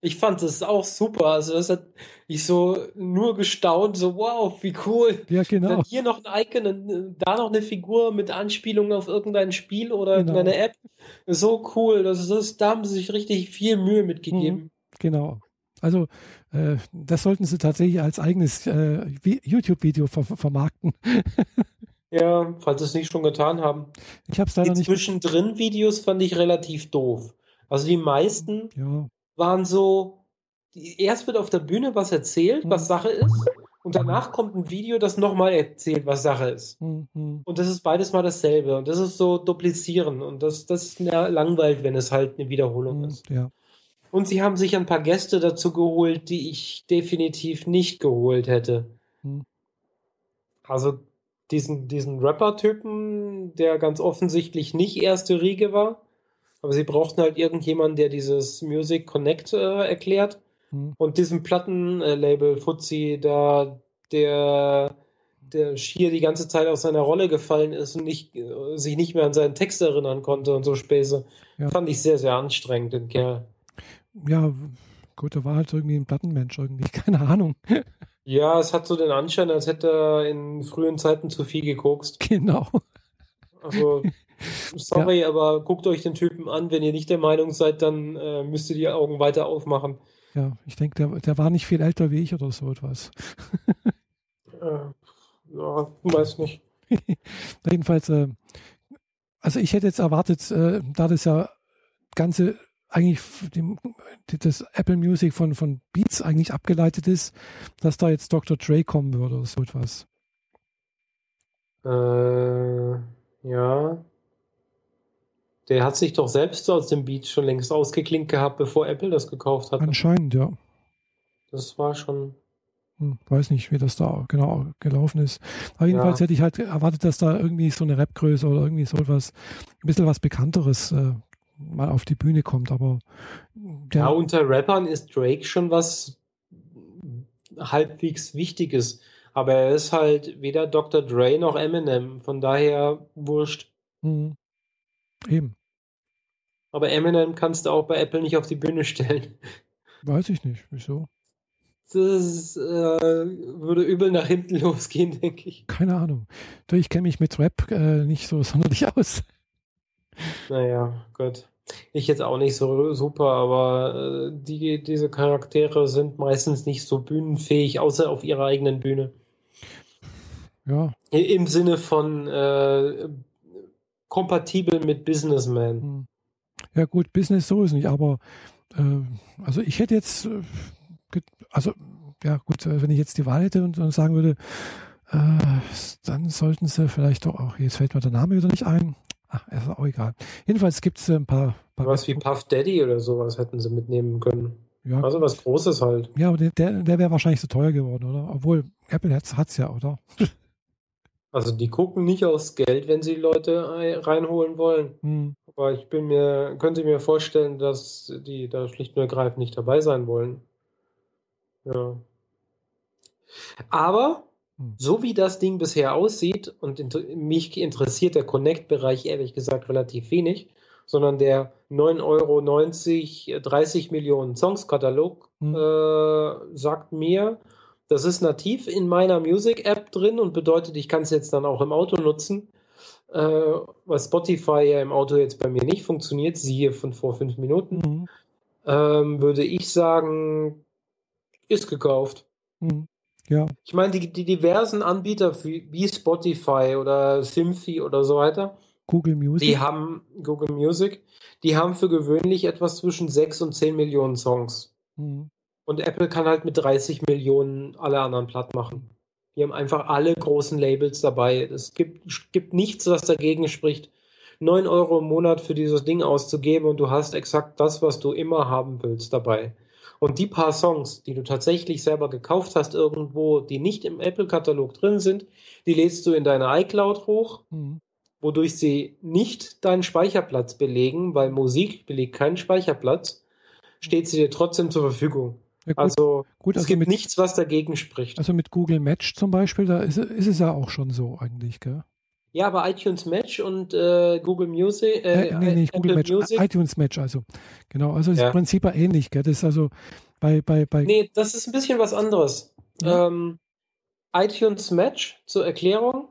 Ich fand das auch super. Also das hat ich so nur gestaunt, so wow, wie cool. Ja, genau. Dann hier noch ein Icon, da noch eine Figur mit Anspielung auf irgendein Spiel oder genau. irgendeine App. So cool. Das ist, da haben sie sich richtig viel Mühe mitgegeben. Mhm, genau. Also äh, das sollten sie tatsächlich als eigenes äh, YouTube-Video ver vermarkten. Ja, falls sie es nicht schon getan haben. Ich habe es leider Die nicht. zwischendrin Videos fand ich relativ doof. Also die meisten Ja, waren so, erst wird auf der Bühne was erzählt, was Mhm. Sache ist, und danach kommt ein Video, das nochmal erzählt, was Sache ist. hm, hm, Und das ist beides mal dasselbe. Und das ist so duplizieren. Und das, das langweilt, wenn es halt eine Wiederholung hm, ist. ja. Und sie haben sich ein paar Gäste dazu geholt, die ich definitiv nicht geholt hätte. Hm. Also diesen, diesen Rapper-Typen, der ganz offensichtlich nicht erste Riege war. Aber sie brauchten halt irgendjemanden, der dieses Music Connect äh, erklärt. Hm. Und diesem Plattenlabel Fuzzi, da der, der schier die ganze Zeit aus seiner Rolle gefallen ist und nicht, äh, sich nicht mehr an seinen Text erinnern konnte und so Späße, Ja. fand ich sehr, sehr anstrengend, den Kerl. ja, gut, er war halt irgendwie ein Plattenmensch irgendwie, keine Ahnung. Ja, es hat so den Anschein, als hätte er in frühen Zeiten zu viel gekokst. Genau. Also, sorry, aber guckt euch den Typen an. Wenn ihr nicht der Meinung seid, dann äh, müsst ihr die Augen weiter aufmachen. Ja, ich denke, der, der war nicht viel älter wie ich oder so etwas. Äh, ja, weiß nicht. Jedenfalls, äh, also ich hätte jetzt erwartet, äh, da das ja ganze eigentlich dem, das Apple Music von, von Beats eigentlich abgeleitet ist, dass da jetzt Dr. Dre kommen würde oder so etwas. Äh, ja. Der hat sich doch selbst aus dem Beat schon längst ausgeklinkt gehabt, bevor Apple das gekauft hat. Anscheinend, ja. Das war schon. Hm, weiß nicht, wie das da genau gelaufen ist. Aber jedenfalls Ja. hätte ich halt erwartet, dass da irgendwie so eine Rapgröße oder irgendwie so etwas, ein bisschen was Bekannteres äh, mal auf die Bühne kommt. Aber der, Ja, unter Rappern ist Drake schon was halbwegs Wichtiges. Aber er ist halt weder Dr. Dre noch Eminem. Von daher wurscht. Hm, eben, Aber Eminem kannst du auch bei Apple nicht auf die Bühne stellen. weiß ich nicht, wieso. Das äh, würde übel nach hinten losgehen, denke ich. Keine Ahnung. Ich kenne mich mit Rap äh, nicht so sonderlich aus. Naja, Gott. Ich jetzt auch nicht so super, aber äh, die, diese Charaktere sind meistens nicht so bühnenfähig, außer auf ihrer eigenen Bühne. Ja, Im Sinne von äh, kompatibel mit Businessman. hm. ja gut, Business so ist nicht, aber äh, also ich hätte jetzt, äh, also ja gut, äh, wenn ich jetzt die Wahl hätte und, und sagen würde, äh, dann sollten sie vielleicht doch auch, jetzt fällt mir der Name wieder nicht ein. Ach, ist auch egal. Jedenfalls gibt es ein paar, paar Was wie Puff Daddy oder sowas hätten sie mitnehmen können. ja, Also was Großes halt. ja, aber der, der, der wäre wahrscheinlich zu teuer geworden, oder? Obwohl Apple hat es ja, oder? Also die gucken nicht aufs Geld, wenn sie Leute ei- reinholen wollen. Hm. Aber ich bin mir, können Sie mir vorstellen, dass die da schlicht und ergreifend nicht dabei sein wollen. Ja. Aber Hm. so wie das Ding bisher aussieht, und inter mich interessiert der Connect-Bereich ehrlich gesagt relativ wenig, sondern der 9,90 Euro, 30 Millionen Songs-Katalog Hm. äh, sagt mir, das ist nativ in meiner Music-App drin und bedeutet, ich kann es jetzt dann auch im Auto nutzen. Äh, was Spotify ja im Auto jetzt bei mir nicht funktioniert, siehe von vor fünf Minuten, Hm. ähm, würde ich sagen, ist gekauft. Hm. Ja, Ich meine, die, die diversen Anbieter wie, Spotify oder Symphy oder so weiter, Google Music. die haben Google Music, die haben für gewöhnlich etwas zwischen 6 und 10 Millionen Songs. Hm. Und Apple kann halt mit 30 Millionen alle anderen platt machen. Die haben einfach alle großen Labels dabei. Es gibt, gibt nichts, was dagegen spricht, 9 Euro im Monat für dieses Ding auszugeben und du hast exakt das, was du immer haben willst dabei. Und die paar Songs, die du tatsächlich selber gekauft hast irgendwo, die nicht im Apple-Katalog drin sind, die lädst du in deine iCloud hoch, Hm. wodurch sie nicht deinen Speicherplatz belegen, weil Musik belegt keinen Speicherplatz, steht sie dir trotzdem zur Verfügung. Ja, gut, Also gut, es also gibt mit, nichts, was dagegen spricht. also mit Google Match zum Beispiel, da ist, ist es ja auch schon so eigentlich, gell? Ja, aber iTunes Match und äh, Google Music, äh, Äh, nee, nicht Apple Google Match, Music. iTunes Match, also. Genau, also das Ja. Prinzip war ähnlich, gell? Das ist also bei, bei, bei, Nee, das ist ein bisschen was anderes. Ja. Ähm, iTunes Match zur Erklärung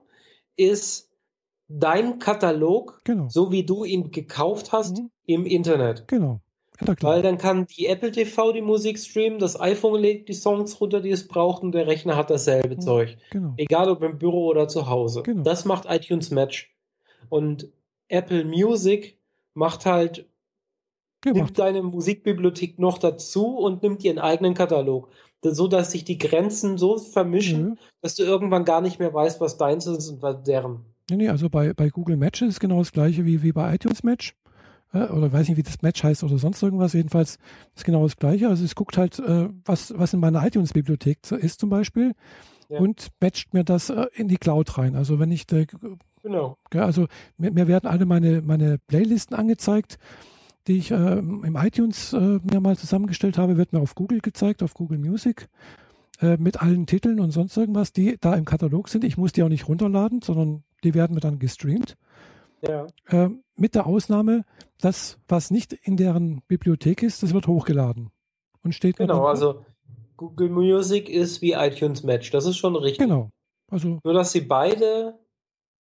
ist dein Katalog, genau, so wie du ihn gekauft hast, Mhm. im Internet. genau. Weil dann kann die Apple TV die Musik streamen, das iPhone legt die Songs runter, die es braucht, und der Rechner hat dasselbe ja, Zeug. Genau. Egal ob im Büro oder zu Hause. Genau. Das macht iTunes Match. Und Apple Music macht halt, ja, nimmt macht. deine Musikbibliothek noch dazu und nimmt ihren eigenen Katalog. So dass sich die Grenzen so vermischen, mhm. dass du irgendwann gar nicht mehr weißt, was deins ist und was deren. Nee, nee, also bei, bei Google Match ist es genau das gleiche wie, wie bei iTunes Match äh, oder weiß nicht, wie das Match heißt oder sonst irgendwas. Jedenfalls ist genau das Gleiche. Also es guckt halt, äh, was, was in meiner iTunes-Bibliothek ist zum Beispiel ja. und matcht mir das äh, in die Cloud rein. Also wenn ich, äh, genau. also mir, mir, werden alle meine, meine Playlisten angezeigt, die ich äh, im iTunes äh, mir mal zusammengestellt habe, wird mir auf Google gezeigt, auf Google Music mit allen Titeln und sonst irgendwas, die da im Katalog sind. Ich muss die auch nicht runterladen, sondern die werden mir dann gestreamt. Ja. Äh, mit der Ausnahme, das, was nicht in deren Bibliothek ist, das wird hochgeladen und steht. Genau, also Google Music ist wie iTunes Match, das ist schon richtig. Genau. Also, Nur, dass sie beide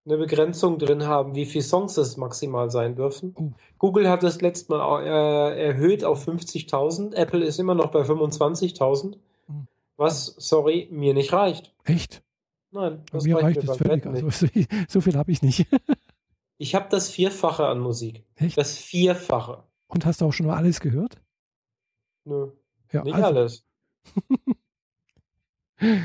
eine Begrenzung drin haben, wie viele Songs es maximal sein dürfen. Oh. Google hat das letzte Mal äh, erhöht auf 50.000, Apple ist immer noch bei 25.000, hm. was, sorry, mir nicht reicht. Echt? Nein, das mir reicht, reicht es völlig. Also, so viel habe ich nicht. Ich habe das Vierfache an Musik. Echt? Das Vierfache. Und hast du auch schon mal alles gehört? Nö. Ja, nicht also. alles.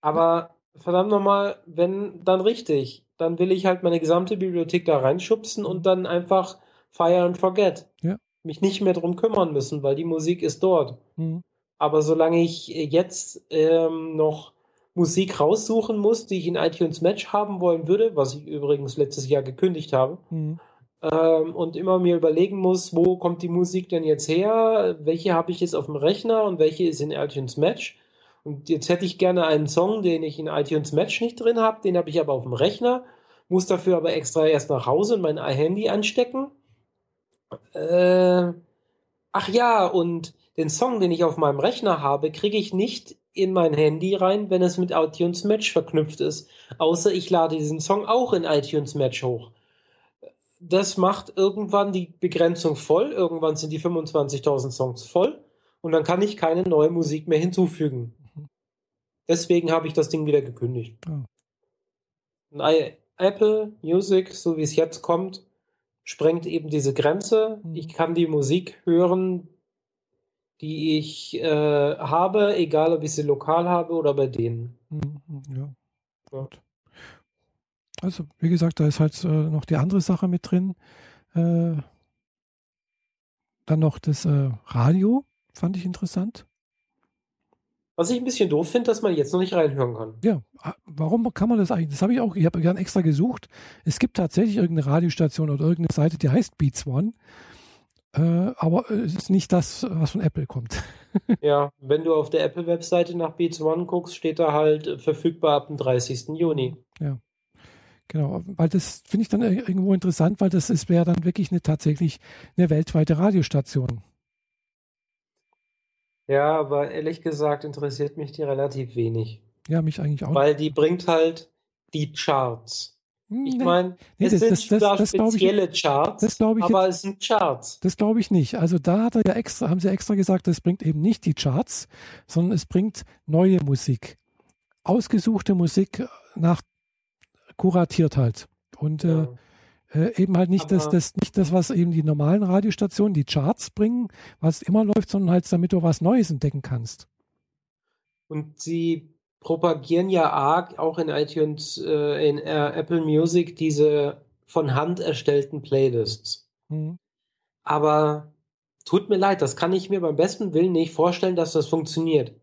Aber verdammt nochmal, wenn dann richtig, dann will ich halt meine gesamte Bibliothek da reinschubsen und dann einfach fire and forget. Ja. Mich nicht mehr drum kümmern müssen, weil die Musik ist dort. Mhm. Aber solange ich jetzt ähm, noch Musik raussuchen muss, die ich in iTunes Match haben wollen würde, was ich übrigens letztes Jahr gekündigt habe. Mhm. Ähm, und immer mir überlegen muss, wo kommt die Musik denn jetzt her? Welche habe ich jetzt auf dem Rechner und welche ist in iTunes Match? Und jetzt hätte ich gerne einen Song, den ich in iTunes Match nicht drin habe, den habe ich aber auf dem Rechner, muss dafür aber extra erst nach Hause und mein Handy anstecken. Äh, ach ja, und den Song, den ich auf meinem Rechner habe, kriege ich nicht in mein Handy rein, wenn es mit iTunes Match verknüpft ist. Außer ich lade diesen Song auch in iTunes Match hoch. Das macht irgendwann die Begrenzung voll. Irgendwann sind die 25.000 Songs voll. Und dann kann ich keine neue Musik mehr hinzufügen. Deswegen habe ich das Ding wieder gekündigt. Oh. Apple Music, so wie es jetzt kommt, sprengt eben diese Grenze. Mhm. Ich kann die Musik hören, die ich äh, habe, egal ob ich sie lokal habe oder bei denen. Mhm, ja. ja. Also, wie gesagt, da ist halt äh, noch die andere Sache mit drin. Äh, dann noch das äh, Radio, fand ich interessant. Was ich ein bisschen doof finde, dass man jetzt noch nicht reinhören kann. Ja, warum kann man das eigentlich? Das habe ich auch, ich habe gern extra gesucht. Es gibt tatsächlich irgendeine Radiostation oder irgendeine Seite, die heißt Beats One. Äh, aber es ist nicht das, was von Apple kommt. ja, wenn du auf der Apple-Webseite nach Beats One guckst, steht da halt äh, verfügbar ab dem 30. Juni. Ja. Genau, weil das finde ich dann irgendwo interessant, weil das wäre dann wirklich eine tatsächlich eine weltweite Radiostation. Ja, aber ehrlich gesagt interessiert mich die relativ wenig. Ja, mich eigentlich auch. Weil die bringt halt die Charts. Ich meine, nee, es das, sind das, das, spezielle ich, Charts, ich aber es sind Charts. Das glaube ich nicht. Also da hat er ja extra, haben sie extra gesagt, das bringt eben nicht die Charts, sondern es bringt neue Musik. Ausgesuchte Musik nach kuratiert halt. Und äh, ja. äh, eben halt nicht das, das, nicht das, was eben die normalen Radiostationen, die Charts bringen, was immer läuft, sondern halt damit du was Neues entdecken kannst. Und sie propagieren ja arg auch in iTunes, äh, in äh, Apple Music diese von Hand erstellten Playlists. Mhm. Aber tut mir leid, das kann ich mir beim besten Willen nicht vorstellen, dass das funktioniert.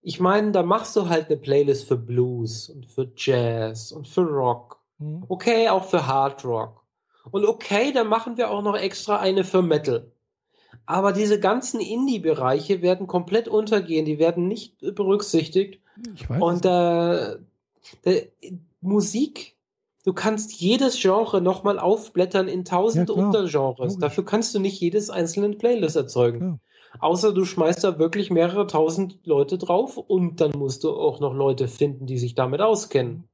Ich meine, da machst du halt eine Playlist für Blues und für Jazz und für Rock. Mhm. Okay, auch für Hard Rock. Und okay, dann machen wir auch noch extra eine für Metal. Aber diese ganzen Indie-Bereiche werden komplett untergehen, die werden nicht berücksichtigt. Ich weiß. Und äh, der, Musik, du kannst jedes Genre nochmal aufblättern in tausend ja, Untergenres. Dafür kannst du nicht jedes einzelne Playlist erzeugen. Ja. Außer du schmeißt da wirklich mehrere tausend Leute drauf und dann musst du auch noch Leute finden, die sich damit auskennen.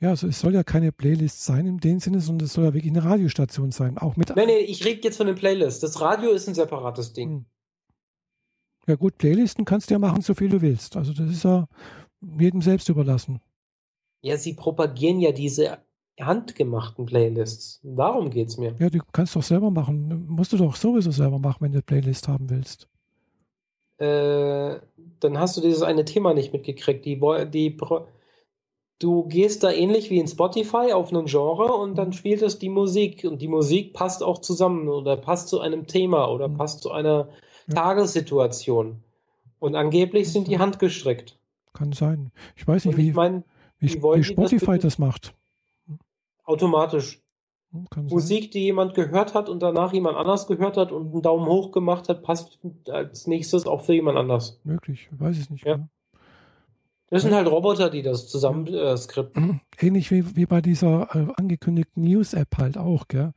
Ja, also es soll ja keine Playlist sein in dem Sinne, sondern es soll ja wirklich eine Radiostation sein. Auch mit. Nee, nee, ich rede jetzt von den Playlists. Das Radio ist ein separates Ding. Hm. Ja, gut, Playlisten kannst du ja machen, so viel du willst. Also, das ist ja jedem selbst überlassen. Ja, sie propagieren ja diese handgemachten Playlists. Darum geht es mir. Ja, du kannst doch selber machen. Musst du doch sowieso selber machen, wenn du eine Playlist haben willst. Äh, dann hast du dieses eine Thema nicht mitgekriegt. Die, die, du gehst da ähnlich wie in Spotify auf einen Genre und dann spielt es die Musik. Und die Musik passt auch zusammen oder passt zu einem Thema oder mhm. passt zu einer ja. Tagessituation. Und angeblich sind die handgestrickt. Kann sein. Ich weiß nicht, wie, ich mein, wie, wie, wie Spotify das, das macht. Automatisch. Hm, Musik, die jemand gehört hat und danach jemand anders gehört hat und einen Daumen hoch gemacht hat, passt als nächstes auch für jemand anders. Möglich, weiß ich nicht. Ja. Genau. Das sind halt Roboter, die das zusammen äh, skripten. Ähnlich wie, wie bei dieser äh, angekündigten News-App halt auch, gell?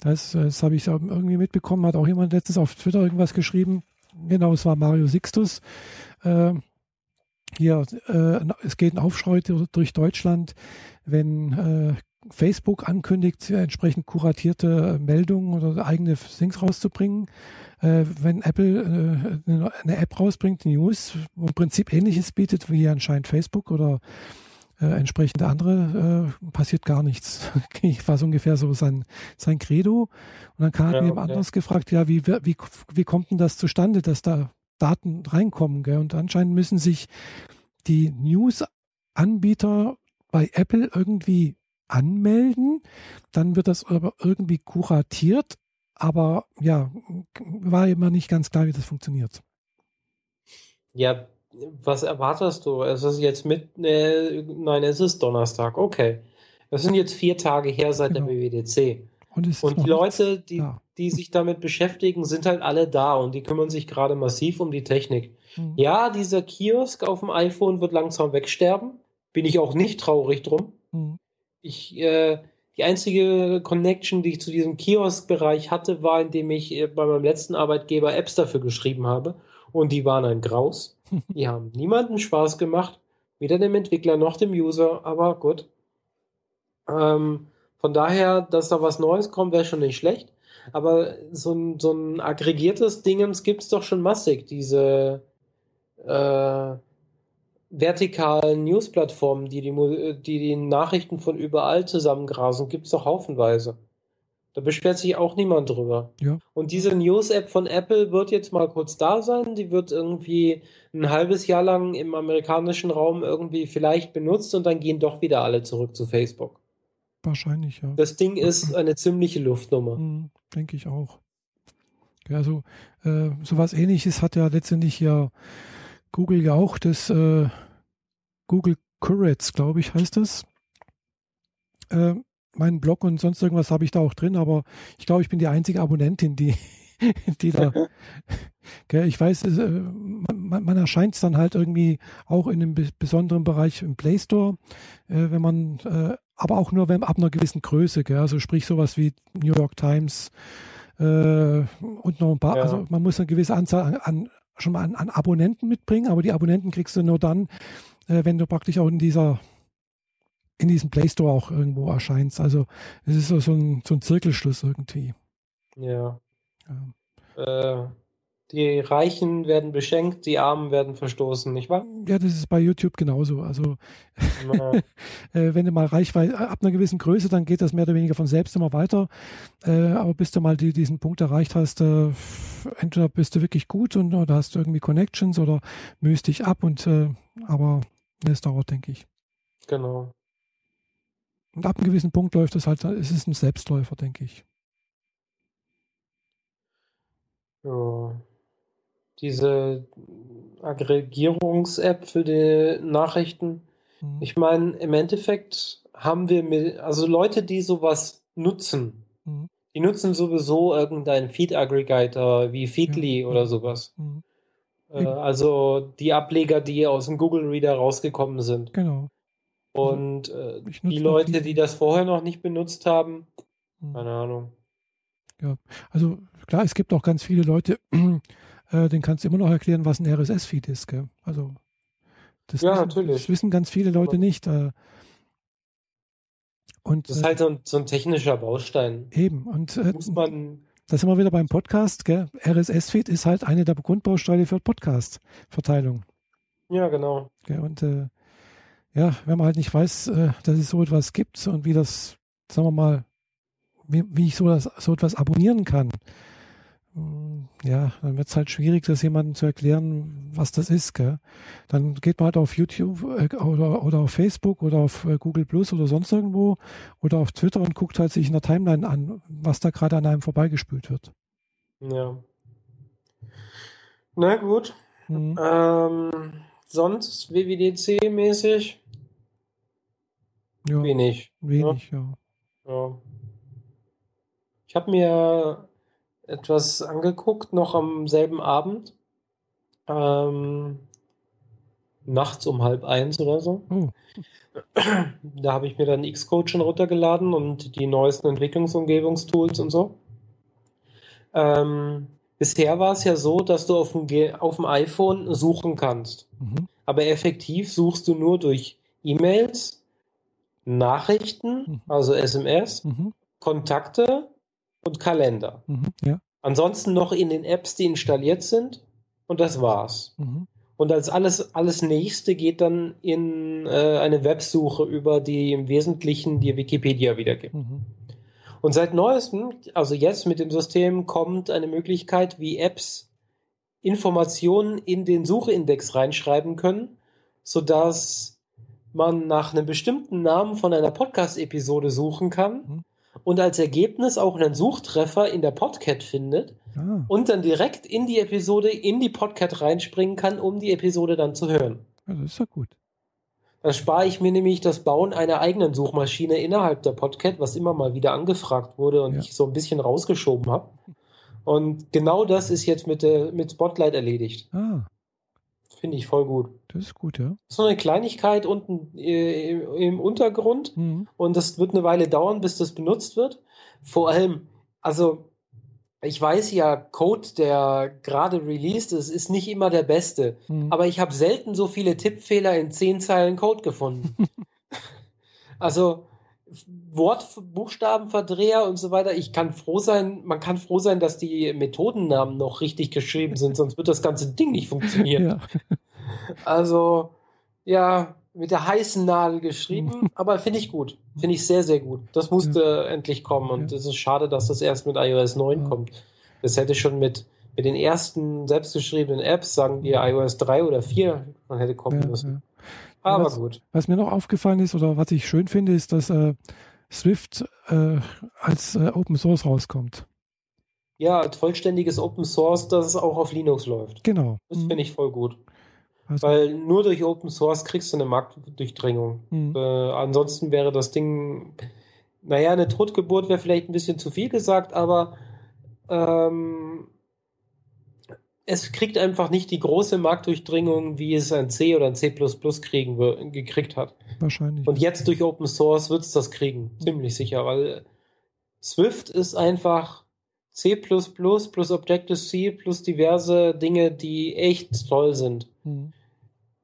Das, das habe ich irgendwie mitbekommen, hat auch jemand letztens auf Twitter irgendwas geschrieben. Genau, es war Mario Sixtus. Äh, hier, äh, es geht ein Aufschrei durch Deutschland, wenn äh, Facebook ankündigt, entsprechend kuratierte Meldungen oder eigene Things rauszubringen. Äh, wenn Apple äh, eine App rausbringt, News, wo im Prinzip ähnliches bietet wie anscheinend Facebook oder äh, entsprechende andere, äh, passiert gar nichts. ich war so ungefähr so sein, sein Credo. Und dann kam ja, jemand okay. anderes gefragt, ja, wie, wie, wie kommt denn das zustande, dass da Daten reinkommen? Gell? Und anscheinend müssen sich die News-Anbieter bei Apple irgendwie anmelden. Dann wird das aber irgendwie kuratiert. Aber ja, war immer nicht ganz klar, wie das funktioniert. Ja, was erwartest du? Es ist jetzt mit, äh, nein, es ist Donnerstag, okay. Das sind jetzt vier Tage her seit genau. der WWDC. Und, und die Leute, die, die sich damit beschäftigen, sind halt alle da und die kümmern sich gerade massiv um die Technik. Mhm. Ja, dieser Kiosk auf dem iPhone wird langsam wegsterben. Bin ich auch nicht traurig drum. Mhm. Ich, äh, die einzige Connection, die ich zu diesem Kiosk-Bereich hatte, war, indem ich äh, bei meinem letzten Arbeitgeber Apps dafür geschrieben habe. Und die waren ein Graus. Die haben niemandem Spaß gemacht. Weder dem Entwickler noch dem User, aber gut. Ähm, von daher, dass da was Neues kommt, wäre schon nicht schlecht. Aber so ein, so ein aggregiertes Dingens gibt es doch schon massig. Diese äh, vertikalen News-Plattformen, die die, die die Nachrichten von überall zusammengrasen, gibt es doch haufenweise. Da beschwert sich auch niemand drüber. Ja. Und diese News-App von Apple wird jetzt mal kurz da sein. Die wird irgendwie ein halbes Jahr lang im amerikanischen Raum irgendwie vielleicht benutzt und dann gehen doch wieder alle zurück zu Facebook. Wahrscheinlich, ja. Das Ding ist eine ziemliche Luftnummer. Mhm, denke ich auch. Ja, also äh, sowas ähnliches hat ja letztendlich ja Google ja auch das äh, Google Currents, glaube ich, heißt das. Äh, meinen Blog und sonst irgendwas habe ich da auch drin, aber ich glaube, ich bin die einzige Abonnentin, die, die da. gell, ich weiß, es, äh, man, man erscheint es dann halt irgendwie auch in einem besonderen Bereich im Play Store, äh, wenn man, äh, aber auch nur wenn, ab einer gewissen Größe, gell, also sprich sowas wie New York Times äh, und noch ein paar, ja. also man muss eine gewisse Anzahl an, an schon mal an, an, Abonnenten mitbringen, aber die Abonnenten kriegst du nur dann, äh, wenn du praktisch auch in dieser in diesem Play Store auch irgendwo erscheinst. Also es ist so, so, ein, so ein Zirkelschluss irgendwie. Ja. ja. Äh, die Reichen werden beschenkt, die Armen werden verstoßen, nicht wahr? Ja, das ist bei YouTube genauso. Also äh, wenn du mal Reichweite ab einer gewissen Größe, dann geht das mehr oder weniger von selbst immer weiter. Äh, aber bis du mal die, diesen Punkt erreicht hast, äh, entweder bist du wirklich gut und oder hast du irgendwie Connections oder mühst dich ab und äh, aber es dauert, denke ich. Genau. Und ab einem gewissen Punkt läuft es halt, es ist ein Selbstläufer, denke ich. Ja diese Aggregierungs-App für die Nachrichten. Mhm. Ich meine, im Endeffekt haben wir mit, also Leute, die sowas nutzen, mhm. die nutzen sowieso irgendeinen Feed-Aggregator wie Feedly ja. oder sowas. Mhm. Äh, also die Ableger, die aus dem Google Reader rausgekommen sind. Genau. Und äh, die Leute, die das vorher noch nicht benutzt haben, mhm. keine Ahnung. Ja, also klar, es gibt auch ganz viele Leute, äh, den kannst du immer noch erklären, was ein RSS-Feed ist. Gell? Also das, ja, wissen, natürlich. das wissen ganz viele Leute nicht. Äh, Und, das ist halt so ein, so ein technischer Baustein. Eben. Und äh, muss man. Da sind wir wieder beim Podcast. RSS-Feed ist halt eine der Grundbausteine für Podcast-Verteilung. Ja, genau. Gell? Und äh, ja, wenn man halt nicht weiß, äh, dass es so etwas gibt und wie das, sagen wir mal, wie, wie ich so, das, so etwas abonnieren kann, ja, dann wird es halt schwierig, das jemandem zu erklären, was das ist. Gell? Dann geht man halt auf YouTube äh, oder, oder auf Facebook oder auf äh, Google Plus oder sonst irgendwo oder auf Twitter und guckt halt sich in der Timeline an, was da gerade an einem vorbeigespült wird. Ja. Na gut. Mhm. Ähm, sonst WWDC-mäßig? Ja, wenig. Wenig, ja. ja. ja. Ich habe mir etwas angeguckt, noch am selben Abend. Ähm, nachts um halb eins oder so. Oh. Da habe ich mir dann Xcode schon runtergeladen und die neuesten Entwicklungsumgebungstools und so. Ähm, bisher war es ja so, dass du auf dem, auf dem iPhone suchen kannst. Mhm. Aber effektiv suchst du nur durch E-Mails, Nachrichten, mhm. also SMS, mhm. Kontakte und Kalender. Mhm, ja. Ansonsten noch in den Apps, die installiert sind und das war's. Mhm. Und als alles, alles nächste geht dann in äh, eine Websuche über die im Wesentlichen die Wikipedia wiedergibt. Mhm. Und seit neuestem, also jetzt mit dem System, kommt eine Möglichkeit, wie Apps Informationen in den Suchindex reinschreiben können, sodass man nach einem bestimmten Namen von einer Podcast-Episode suchen kann mhm und als Ergebnis auch einen Suchtreffer in der Podcat findet ah. und dann direkt in die Episode, in die Podcat reinspringen kann, um die Episode dann zu hören. Das ist ja gut. Da spare ich mir nämlich das Bauen einer eigenen Suchmaschine innerhalb der Podcat, was immer mal wieder angefragt wurde und ja. ich so ein bisschen rausgeschoben habe. Und genau das ist jetzt mit, der, mit Spotlight erledigt. Ah. Finde ich voll gut. Das ist gut, ja. So eine Kleinigkeit unten äh, im Untergrund mhm. und das wird eine Weile dauern, bis das benutzt wird. Vor allem, also ich weiß ja, Code, der gerade released ist, ist nicht immer der beste. Mhm. Aber ich habe selten so viele Tippfehler in zehn Zeilen Code gefunden. also Wort, Buchstabenverdreher und so weiter. Ich kann froh sein, man kann froh sein, dass die Methodennamen noch richtig geschrieben sind, sonst wird das ganze Ding nicht funktionieren. Ja. Also, ja, mit der heißen Nadel geschrieben, aber finde ich gut. Finde ich sehr, sehr gut. Das musste ja. endlich kommen und es ist schade, dass das erst mit iOS 9 ja. kommt. Das hätte schon mit, mit den ersten selbstgeschriebenen Apps, sagen wir iOS 3 oder 4, man hätte kommen müssen. Aber was, gut. Was mir noch aufgefallen ist oder was ich schön finde, ist, dass äh, Swift äh, als äh, Open Source rauskommt. Ja, als vollständiges Open Source, dass es auch auf Linux läuft. Genau. Das finde ich voll gut. Also, Weil nur durch Open Source kriegst du eine Marktdurchdringung. Mhm. Äh, ansonsten wäre das Ding, naja, eine Totgeburt wäre vielleicht ein bisschen zu viel gesagt, aber ähm, es kriegt einfach nicht die große Marktdurchdringung, wie es ein C oder ein C kriegen, gekriegt hat. Wahrscheinlich. Und jetzt durch Open Source wird es das kriegen, ziemlich sicher, weil Swift ist einfach C plus Objective-C plus diverse Dinge, die echt toll sind. Mhm.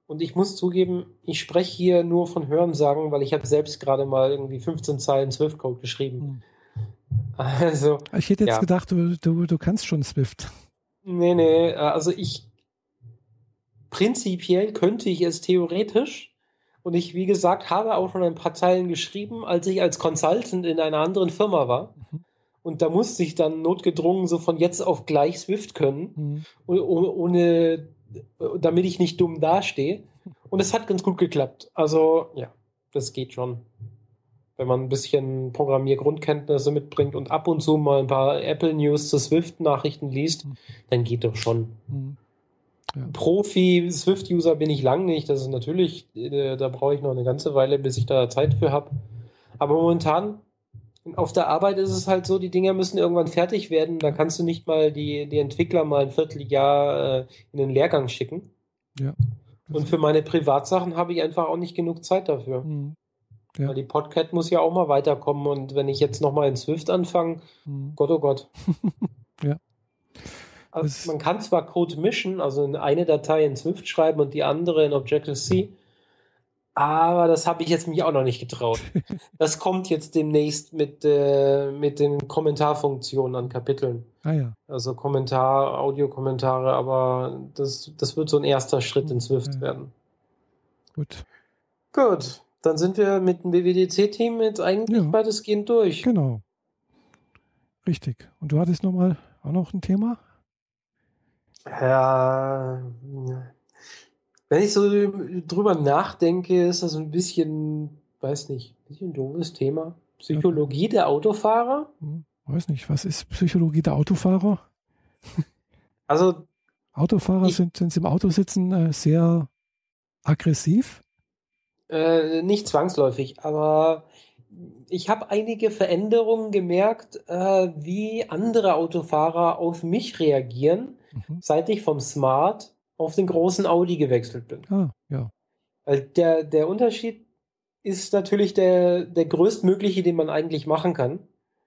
Und ich muss zugeben, ich spreche hier nur von Hörensagen, weil ich habe selbst gerade mal irgendwie 15 Zeilen Swift-Code geschrieben. Mhm. Also. Ich hätte jetzt ja. gedacht, du, du, du kannst schon Swift. Nee, nee, äh, also ich prinzipiell könnte ich es theoretisch. Und ich, wie gesagt, habe auch schon ein paar Zeilen geschrieben, als ich als Consultant in einer anderen Firma war. Mhm. Und da musste ich dann notgedrungen so von jetzt auf gleich Swift können, mhm. ohne, damit ich nicht dumm dastehe. Und es hat ganz gut geklappt. Also, ja, das geht schon. Wenn man ein bisschen Programmiergrundkenntnisse mitbringt und ab und zu mal ein paar Apple News zu Swift-Nachrichten liest, Mhm. dann geht doch schon. Mhm. Ja. Profi-Swift-User bin ich lang nicht. Das ist natürlich, äh, da brauche ich noch eine ganze Weile, bis ich da Zeit für habe. Aber momentan auf der Arbeit ist es halt so, die Dinger müssen irgendwann fertig werden. Da kannst du nicht mal die, die Entwickler mal ein Vierteljahr äh, in den Lehrgang schicken. Ja. Und für meine Privatsachen habe ich einfach auch nicht genug Zeit dafür. Mhm. Ja. Weil die Podcat muss ja auch mal weiterkommen und wenn ich jetzt nochmal in Swift anfange, Mhm. Gott oh Gott. Ja. Also man kann zwar Code mischen, also in eine Datei in Swift schreiben und die andere in Objective-C, Aber das habe ich jetzt mich auch noch nicht getraut. Das kommt jetzt demnächst mit, äh, mit den Kommentarfunktionen an Kapiteln. Ah ja. Also Kommentar, Audiokommentare, aber das, das wird so ein erster Schritt in Swift Ja. werden. Gut. Gut, dann sind wir mit dem BWDC-Team jetzt eigentlich Ja. weitestgehend durch. Genau. Richtig. Und du hattest nochmal auch noch ein Thema? Ja, wenn ich so drüber nachdenke, ist das ein bisschen, weiß nicht, ein bisschen doofes Thema. Psychologie der Autofahrer? Hm, weiß nicht. Was ist Psychologie der Autofahrer? Also, Autofahrer Ich- sind, wenn sie im Auto sitzen, äh, sehr aggressiv. Äh, nicht zwangsläufig, aber ich habe einige Veränderungen gemerkt, äh, wie andere Autofahrer auf mich reagieren, Mhm. seit ich vom Smart auf den großen Audi gewechselt bin. Ah, ja. Weil der, der Unterschied ist natürlich der, der größtmögliche, den man eigentlich machen kann.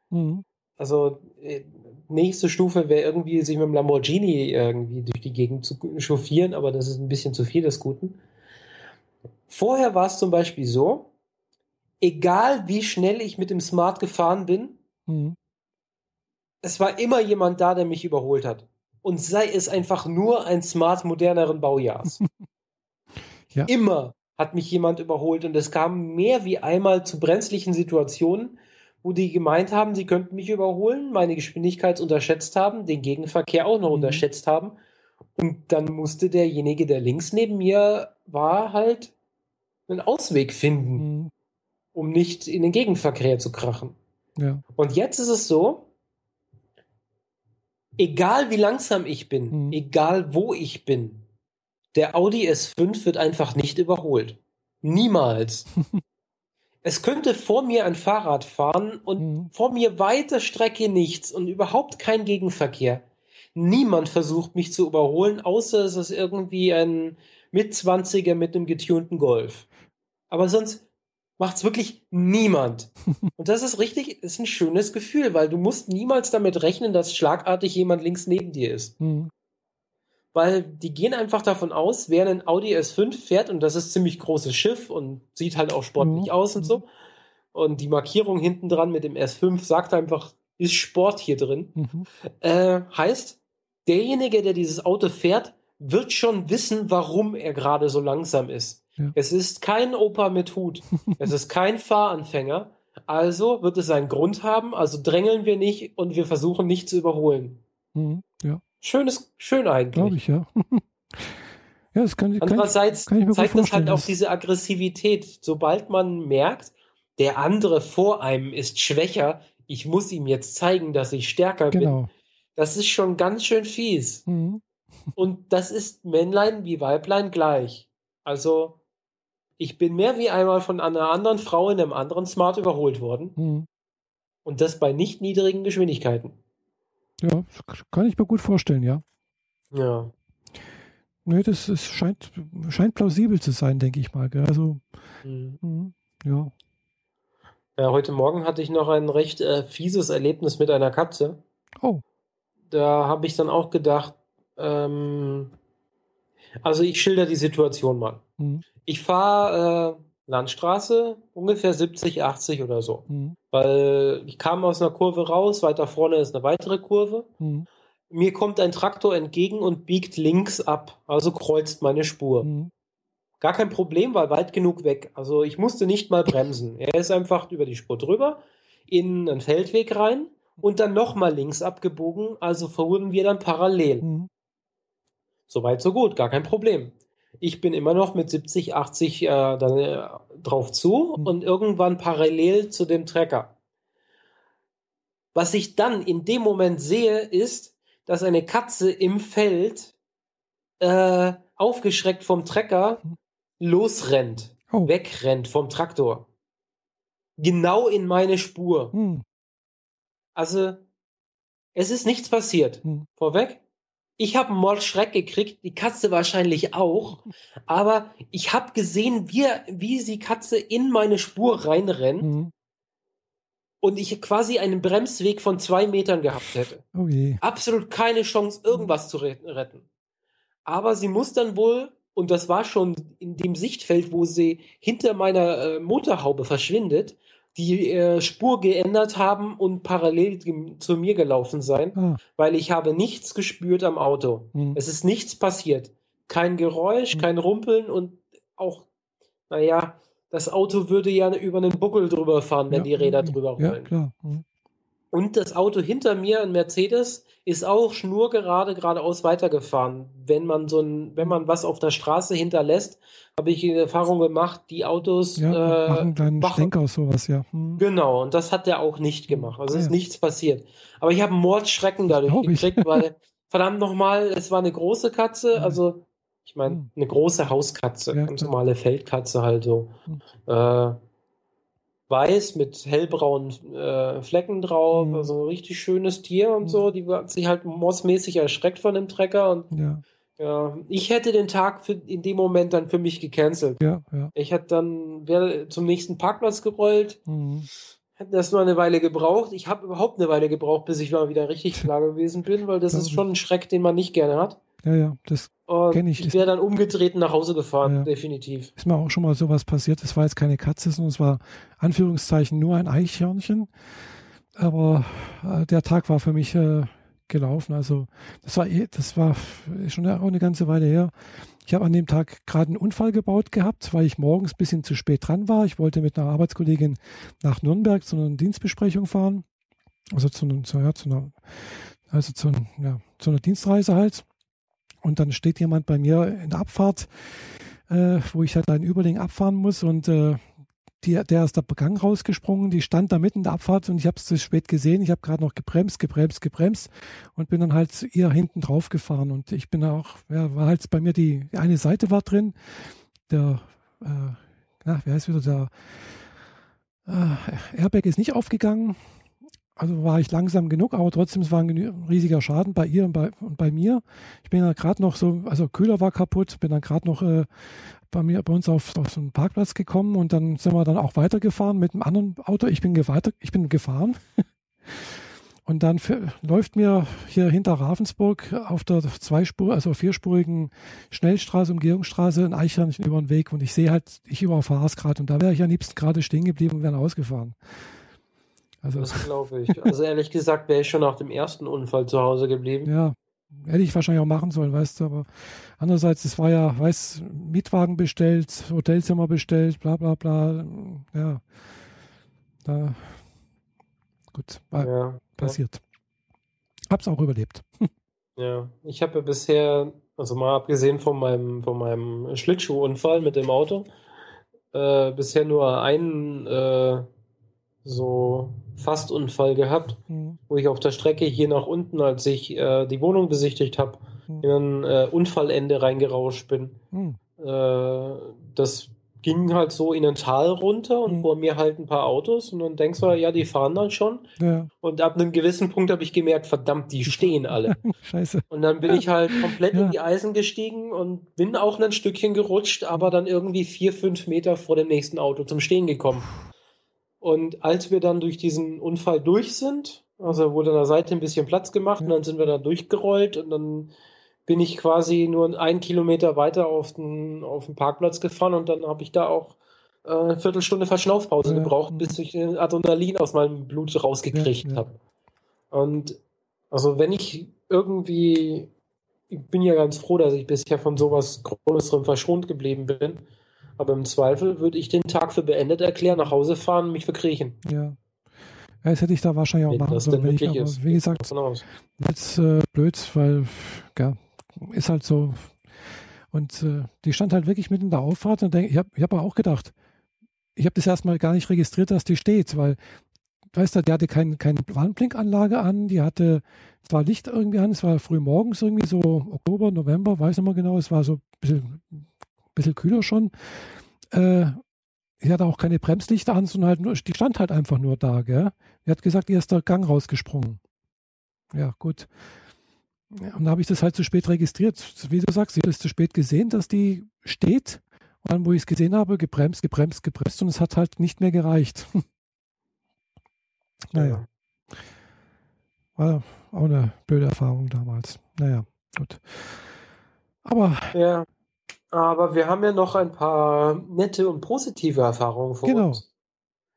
Mhm. Also äh, nächste Stufe wäre irgendwie, sich mit dem Lamborghini irgendwie durch die Gegend zu chauffieren, aber das ist ein bisschen zu viel des Guten. Vorher war es zum Beispiel so, egal wie schnell ich mit dem Smart gefahren bin, Mhm. es war immer jemand da, der mich überholt hat. Und sei es einfach nur ein Smart moderneren Baujahrs. Ja. Immer hat mich jemand überholt und es kam mehr wie einmal zu brenzlichen Situationen, wo die gemeint haben, sie könnten mich überholen, meine Geschwindigkeit unterschätzt haben, den Gegenverkehr auch noch Mhm. unterschätzt haben. Und dann musste derjenige, der links neben mir war, halt einen Ausweg finden, Mhm. um nicht in den Gegenverkehr zu krachen. Ja. Und jetzt ist es so, egal wie langsam ich bin, Mhm. egal wo ich bin, der Audi S5 wird einfach nicht überholt. Niemals. es könnte vor mir ein Fahrrad fahren und Mhm. vor mir weite Strecke nichts und überhaupt kein Gegenverkehr. Niemand versucht mich zu überholen, außer es ist irgendwie ein Mitzwanziger mit einem getunten Golf. Aber sonst macht's wirklich niemand. Und das ist richtig, ist ein schönes Gefühl, weil du musst niemals damit rechnen, dass schlagartig jemand links neben dir ist. Mhm. Weil die gehen einfach davon aus, wer ein Audi S5 fährt, und das ist ziemlich großes Schiff und sieht halt auch sportlich Mhm. aus und so. Und die Markierung hinten dran mit dem S5 sagt einfach, ist Sport hier drin. Mhm. Äh, heißt, derjenige, der dieses Auto fährt, wird schon wissen, warum er gerade so langsam ist. Ja. Es ist kein Opa mit Hut. es ist kein Fahranfänger. Also wird es einen Grund haben, also drängeln wir nicht und wir versuchen nicht zu überholen. Mhm. Ja, Schönes, schön eigentlich. glaube ich, ja. ja, das kann, kann, ich, Andererseits kann ich mir gut zeigt das halt auch diese Aggressivität. Sobald man merkt, der andere vor einem ist schwächer, ich muss ihm jetzt zeigen, dass ich stärker bin. genau. Das ist schon ganz schön fies. Mhm. Und das ist Männlein wie Weiblein gleich. Also, ich bin mehr wie einmal von einer anderen Frau in einem anderen Smart überholt worden. Mhm. Und das bei nicht niedrigen Geschwindigkeiten. Ja, das kann ich mir gut vorstellen, ja. Ja. Nee, das ist, scheint, scheint plausibel zu sein, denke ich mal. Gell? Also, Mhm. mhm. ja. ja. Heute Morgen hatte ich noch ein recht äh, fieses Erlebnis mit einer Katze. Oh, da habe ich dann auch gedacht, ähm, also ich schilder die Situation mal. mhm. Ich fahre äh, Landstraße, ungefähr 70, 80 oder so. Mhm. Weil ich kam aus einer Kurve raus, weiter vorne ist eine weitere Kurve. Mhm. Mir kommt ein Traktor entgegen und biegt links ab, also kreuzt meine Spur. Mhm. Gar kein Problem, war weit genug weg. Also ich musste nicht mal bremsen. Er ist einfach über die Spur drüber, in einen Feldweg rein und dann nochmal links abgebogen, also fuhren wir dann parallel. Mhm. Soweit, so gut, gar kein Problem. Ich bin immer noch mit 70, 80 äh, dann, äh, drauf zu Mhm. und irgendwann parallel zu dem Trecker. Was ich dann in dem Moment sehe, ist, dass eine Katze im Feld äh, aufgeschreckt vom Trecker Mhm. losrennt, Oh. wegrennt vom Traktor. Genau in meine Spur. Mhm. Also, es ist nichts passiert. Mhm. Vorweg. Ich habe einen Mordschreck gekriegt, die Katze wahrscheinlich auch, aber ich habe gesehen, wie, wie die Katze in meine Spur reinrennt Mhm. und ich quasi einen Bremsweg von zwei Metern gehabt hätte. Oh je. Absolut keine Chance, irgendwas zu re- retten. Aber sie muss dann wohl und das war schon in dem Sichtfeld, wo sie hinter meiner äh, Motorhaube verschwindet, die äh, Spur geändert haben und parallel zu mir gelaufen sein, ah. weil ich habe nichts gespürt am Auto. Hm. Es ist nichts passiert. Kein Geräusch, hm. kein Rumpeln und auch, naja, das Auto würde ja über einen Buckel drüber fahren, wenn ja, die Räder drüber rollen. Ja, klar. Hm. Und das Auto hinter mir, ein Mercedes, ist auch schnurgerade geradeaus weitergefahren. Wenn man so ein, wenn man was auf der Straße hinterlässt, habe ich die Erfahrung gemacht, die Autos ja, äh, machen kleinen Schlenker aus sowas, ja. Hm. Genau, und das hat der auch nicht gemacht. Also ja, ist nichts passiert. Aber ich habe Mordschrecken dadurch gekriegt, weil verdammt nochmal, es war eine große Katze, also ich meine, hm. eine große Hauskatze, ja, ganz normale Feldkatze halt so. Hm. Äh, weiß mit hellbraunen äh, Flecken drauf, mhm. also ein richtig schönes Tier und mhm. so. Die hat sich halt mossmäßig erschreckt von dem Trecker und ja. ja. ich hätte den Tag für, in dem Moment dann für mich gecancelt. Ja, ja. Ich hätte dann wäre zum nächsten Parkplatz gerollt. Mhm. Hätte das nur eine Weile gebraucht. Ich habe überhaupt eine Weile gebraucht, bis ich mal wieder richtig klar gewesen bin, weil das, das ist schon ein Schreck, den man nicht gerne hat. Ja, ja, das kenne ich. Ich wäre dann umgedreht nach Hause gefahren, ja, definitiv. Ist mir auch schon mal sowas passiert. Es war jetzt keine Katze, sondern es war Anführungszeichen nur ein Eichhörnchen. Aber äh, der Tag war für mich äh, gelaufen. Also das war eh, das war schon auch eine ganze Weile her. Ich habe an dem Tag gerade einen Unfall gebaut gehabt, weil ich morgens ein bisschen zu spät dran war. Ich wollte mit einer Arbeitskollegin nach Nürnberg zu einer Dienstbesprechung fahren. Also zu, zu, ja, zu einer, also zu, ja, zu einer Dienstreise halt. Und dann steht jemand bei mir in der Abfahrt, äh, wo ich halt einen Überling abfahren muss und äh, die, der ist der Gang rausgesprungen, die stand da mitten in der Abfahrt und ich habe es zu spät gesehen. Ich habe gerade noch gebremst, gebremst, gebremst und bin dann halt ihr hinten drauf gefahren. Und ich bin auch, ja, war halt bei mir die, die eine Seite war drin, der, äh, na, wie heißt wieder, der äh, Airbag ist nicht aufgegangen. Also war ich langsam genug, aber trotzdem es war ein riesiger Schaden bei ihr und bei, und bei mir. Ich bin dann gerade noch so, also Kühler war kaputt, bin dann gerade noch äh, bei mir bei uns auf, auf so einen Parkplatz gekommen und dann sind wir dann auch weitergefahren mit einem anderen Auto. Ich bin weiter, ich bin gefahren. und dann für, läuft mir hier hinter Ravensburg auf der zweispur, also vierspurigen Schnellstraße, Umgehungsstraße ein Eichhörnchen über den Weg und ich sehe halt, ich überfahre es gerade und da wäre ich am liebsten gerade stehen geblieben und wäre ausgefahren. Also, das glaube ich. Also ehrlich gesagt wäre ich schon nach dem ersten Unfall zu Hause geblieben. Ja, hätte ich wahrscheinlich auch machen sollen, weißt du, aber andererseits, es war ja, weiß, Mietwagen bestellt, Hotelzimmer bestellt, bla bla bla. Ja. Da gut, ja, passiert. Ja. Hab's auch überlebt. Ja, ich habe ja bisher, also mal abgesehen von meinem, von meinem Schlittschuhunfall mit dem Auto, äh, bisher nur einen äh, so Fastunfall gehabt, mhm. wo ich auf der Strecke hier nach unten, als ich äh, die Wohnung besichtigt habe, mhm. in ein äh, Unfallende reingerauscht bin. Mhm. Äh, das ging halt so in ein Tal runter und mhm. vor mir halt ein paar Autos und dann denkst du, ja, die fahren dann schon. Ja. Und ab einem gewissen Punkt habe ich gemerkt, verdammt, die stehen alle. Scheiße. Und dann bin ich halt komplett ja. in die Eisen gestiegen und bin auch ein Stückchen gerutscht, aber dann irgendwie vier, fünf Meter vor dem nächsten Auto zum Stehen gekommen. Und als wir dann durch diesen Unfall durch sind, also wurde an der Seite ein bisschen Platz gemacht und dann sind wir da durchgerollt und dann bin ich quasi nur einen Kilometer weiter auf den, auf den Parkplatz gefahren und dann habe ich da auch äh, eine Viertelstunde Verschnaufpause ja. gebraucht, bis ich den Adrenalin aus meinem Blut rausgekriegt ja, ja. habe. Und also wenn ich irgendwie, ich bin ja ganz froh, dass ich bisher von sowas Größerem verschont geblieben bin. Aber im Zweifel würde ich den Tag für beendet erklären, nach Hause fahren mich verkriechen. Ja. das hätte ich da wahrscheinlich auch Wenn machen sollen. Ich, aber, wie gesagt, jetzt äh, blöd, weil ja, ist halt so. Und äh, die stand halt wirklich mitten in der Auffahrt und denk, ich habe ich hab auch gedacht, ich habe das erstmal gar nicht registriert, dass die steht, weil, weißt du, die hatte kein, keine Warnblinkanlage an, die hatte zwar Licht irgendwie an, es war früh morgens irgendwie so Oktober, November, weiß nicht mehr genau, es war so ein bisschen bisschen kühler schon. Äh, sie hatte auch keine Bremslichter an, sondern halt nur, die stand halt einfach nur da, gell? Die hat gesagt, ihr ist der Gang rausgesprungen. Ja, gut. Und da habe ich das halt zu spät registriert. Wie du sagst, ich habe es zu spät gesehen, dass die steht. Und dann, wo ich es gesehen habe, gebremst, gebremst, gebremst und es hat halt nicht mehr gereicht. naja. War auch eine blöde Erfahrung damals. Naja, gut. Aber ja. Aber wir haben ja noch ein paar nette und positive Erfahrungen vor Genau. uns.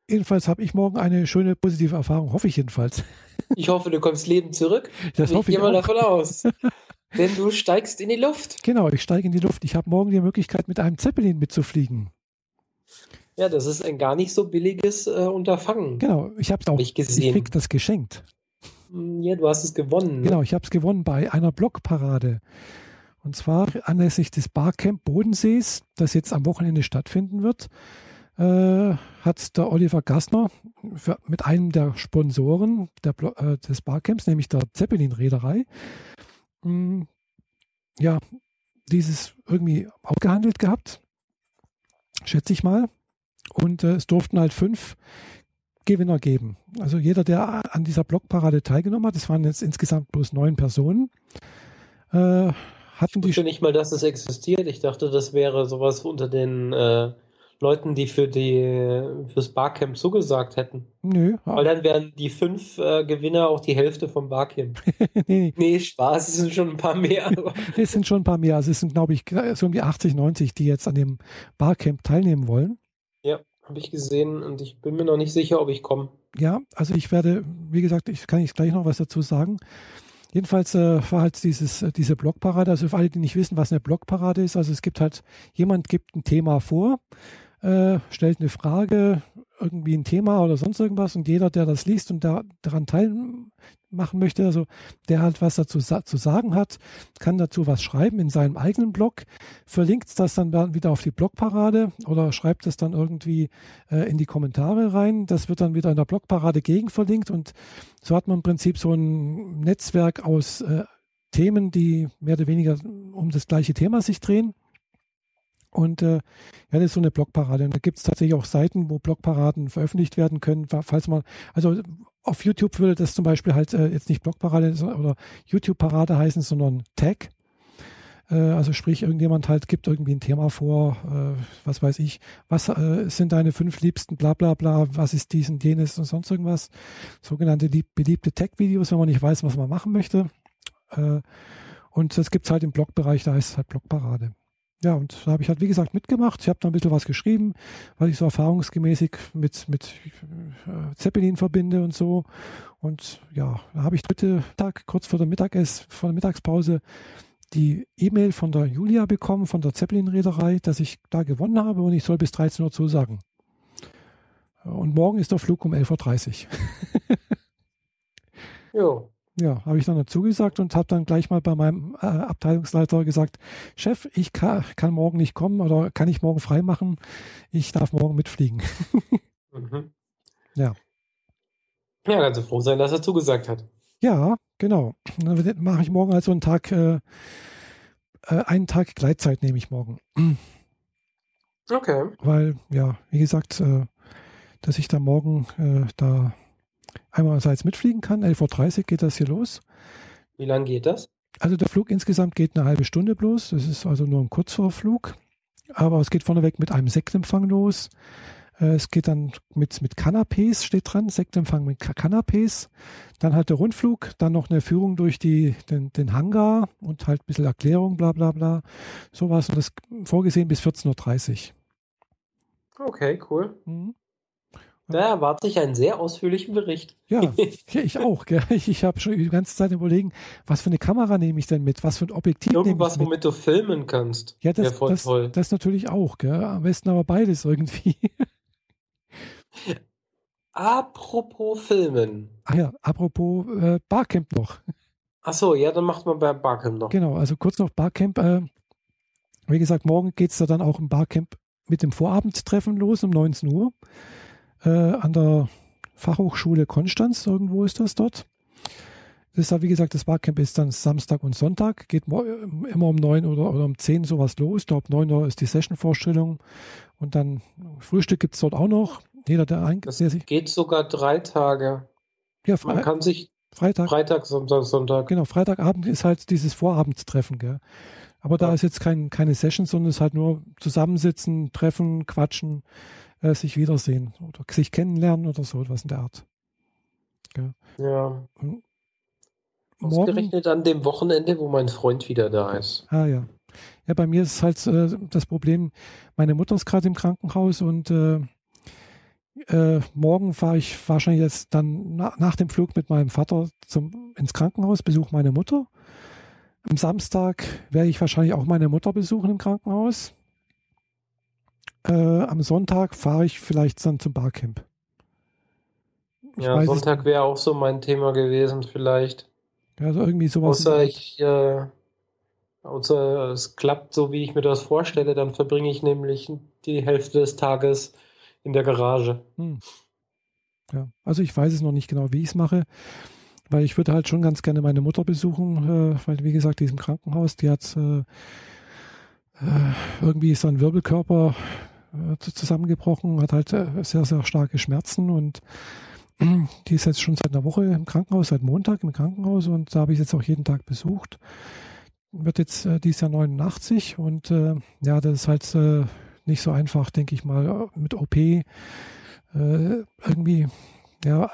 Jedenfalls habe ich morgen eine schöne positive Erfahrung, hoffe ich jedenfalls. Ich hoffe, du kommst lebend zurück. Das ich hoffe ich gehe mal davon aus. Denn du steigst in die Luft. Genau, ich steige in die Luft. Ich habe morgen die Möglichkeit, mit einem Zeppelin mitzufliegen. Ja, das ist ein gar nicht so billiges äh, Unterfangen. Genau, ich habe es auch. Hab ich gesehen. krieg das geschenkt. Hm, Ja, du hast es gewonnen. ne? Genau, ich habe es gewonnen bei einer Blockparade. Und zwar anlässlich des Barcamp Bodensees, das jetzt am Wochenende stattfinden wird, äh, hat der Oliver Gassner für, mit einem der Sponsoren der, äh, des Barcamps, nämlich der Zeppelin-Reederei, mh, ja, dieses irgendwie ausgehandelt gehabt, schätze ich mal. Und äh, es durften halt fünf Gewinner geben. Also jeder, der an dieser Blockparade teilgenommen hat, das waren jetzt insgesamt bloß neun Personen, äh, hatten Ich wusste nicht mal, dass es existiert. Ich dachte, das wäre sowas unter den äh, Leuten, die für die fürs Barcamp zugesagt hätten. Nö, Weil dann wären die fünf äh, Gewinner auch die Hälfte vom Barcamp. nee, nee, Nee, Spaß, es sind schon ein paar mehr. es sind schon ein paar mehr. Also es sind, glaube ich, so um die 80, 90, die jetzt an dem Barcamp teilnehmen wollen. ja, habe ich gesehen und ich bin mir noch nicht sicher, ob ich komme. Ja, also ich werde, wie gesagt, ich kann ich gleich noch was dazu sagen. Jedenfalls äh, war halt dieses, äh, diese Blogparade, also für alle, die nicht wissen, was eine Blogparade ist, also es gibt halt, jemand gibt ein Thema vor, äh, stellt eine Frage, irgendwie ein Thema oder sonst irgendwas und jeder, der das liest und da, daran teilmachen möchte, also der halt was dazu zu sagen hat, kann dazu was schreiben in seinem eigenen Blog, verlinkt das dann da- wieder auf die Blogparade oder schreibt es dann irgendwie äh, in die Kommentare rein. Das wird dann wieder in der Blogparade gegen verlinkt und so hat man im Prinzip so ein Netzwerk aus äh, Themen, die mehr oder weniger um das gleiche Thema sich drehen. Und äh, ja, das ist so eine Blogparade. Und da gibt es tatsächlich auch Seiten, wo Blogparaden veröffentlicht werden können, fa- falls man, also auf YouTube würde das zum Beispiel halt äh, jetzt nicht Blogparade oder YouTube-Parade heißen, sondern Tag. Äh, also sprich, irgendjemand halt gibt irgendwie ein Thema vor, äh, was weiß ich, was äh, sind deine fünf liebsten, bla bla bla, was ist dies und jenes und sonst irgendwas. Sogenannte lieb, beliebte Tech-Videos, wenn man nicht weiß, was man machen möchte. Äh, und das gibt es halt im Blogbereich, da heißt es halt Blogparade. Ja, und da habe ich halt, wie gesagt, mitgemacht. Ich habe da ein bisschen was geschrieben, was ich so erfahrungsgemäßig mit, mit äh, Zeppelin verbinde und so. Und ja, da habe ich heute Tag, kurz vor der Mittagess, vor der Mittagspause, die E-Mail von der Julia bekommen, von der Zeppelin-Reederei, dass ich da gewonnen habe und ich soll bis 13 Uhr zusagen. Und morgen ist der Flug um 11.30 Uhr. Jo. Ja, habe ich dann dazu gesagt und habe dann gleich mal bei meinem äh, Abteilungsleiter gesagt, Chef, ich kann, kann morgen nicht kommen oder kann ich morgen frei machen? Ich darf morgen mitfliegen. Mhm. Ja. Ja, kannst du froh sein, dass er zugesagt hat. Ja, genau. Dann mache ich morgen also einen Tag, äh, äh, einen Tag Gleitzeit nehme ich morgen. Okay. Weil, ja, wie gesagt, äh, dass ich da morgen äh, da einmalseits mitfliegen kann. 11.30 Uhr geht das hier los. Wie lange geht das? Also der Flug insgesamt geht eine halbe Stunde bloß. Das ist also nur ein Kurzvorflug. Aber es geht vorneweg mit einem Sektempfang los. Äh, Es geht dann mit, mit Canapés, steht dran, Sektempfang mit Canapés. Dann halt der Rundflug, dann noch eine Führung durch die, den, den Hangar und halt ein bisschen Erklärung, bla bla bla. Sowas. Und das vorgesehen bis 14.30 Okay, cool. Uhr. Mhm. Da erwarte ich einen sehr ausführlichen Bericht. Ja, ja, ich auch. Gell? Ich, ich habe schon die ganze Zeit überlegen, was für eine Kamera nehme ich denn mit? Was für ein Objektiv nehme ich Irgendwas, mit? womit du filmen kannst. Ja, das, Wäre voll das, toll. das natürlich auch. Gell? Am besten aber beides irgendwie. Apropos Filmen. Ach ja, apropos äh, Barcamp noch. Achso, ja, dann macht man bei Barcamp noch. Genau, also kurz noch Barcamp. Äh, wie gesagt, morgen geht es da dann auch im Barcamp mit dem Vorabendtreffen los um 19 Uhr äh, an der Fachhochschule Konstanz. Irgendwo ist das dort. Das ist ja, wie gesagt, das Barcamp ist dann Samstag und Sonntag. Geht mo- immer um 9 oder, oder um 10 sowas los. Ich glaube, 9 Uhr ist die Session-Vorstellung. Und dann Frühstück gibt es dort auch noch. Jeder, der, ein, Das der sich. geht sogar drei Tage. Ja, Man Fre kann sich Freitag. Freitag, Samstag, Sonntag. Genau, Freitagabend ist halt dieses Vorabendtreffen, gell? Aber da Ja. ist jetzt kein, keine Session, sondern es ist halt nur zusammensitzen, treffen, quatschen, äh, sich wiedersehen oder sich kennenlernen oder so etwas in der Art. Ja. Morgen, Ausgerechnet an dem Wochenende, wo mein Freund wieder da ist. ah ja, Ja, bei mir ist halt äh, das Problem, meine Mutter ist gerade im Krankenhaus und äh, äh, morgen fahre ich wahrscheinlich jetzt dann na, nach dem Flug mit meinem Vater zum, ins Krankenhaus, besuche meine Mutter. Am Samstag werde ich wahrscheinlich auch meine Mutter besuchen im Krankenhaus. Äh, am Sonntag fahre ich vielleicht dann zum Barcamp. Ich ja, Sonntag wäre auch so mein Thema gewesen, vielleicht. Also irgendwie sowas. Außer ich, äh, außer es klappt so, wie ich mir das vorstelle, dann verbringe ich nämlich die Hälfte des Tages in der Garage. Hm. Ja, also ich weiß es noch nicht genau, wie ich es mache, weil ich würde halt schon ganz gerne meine Mutter besuchen, äh, weil wie gesagt, die ist im Krankenhaus, die hat äh, äh irgendwie so ein Wirbelkörper zusammengebrochen, hat halt äh, sehr, sehr starke Schmerzen und die ist jetzt schon seit einer Woche im Krankenhaus, seit Montag im Krankenhaus und da habe ich jetzt auch jeden Tag besucht. Wird jetzt äh, dieses Jahr 89 und äh, ja, das ist halt äh, nicht so einfach, denke ich mal, mit OP äh, irgendwie ja,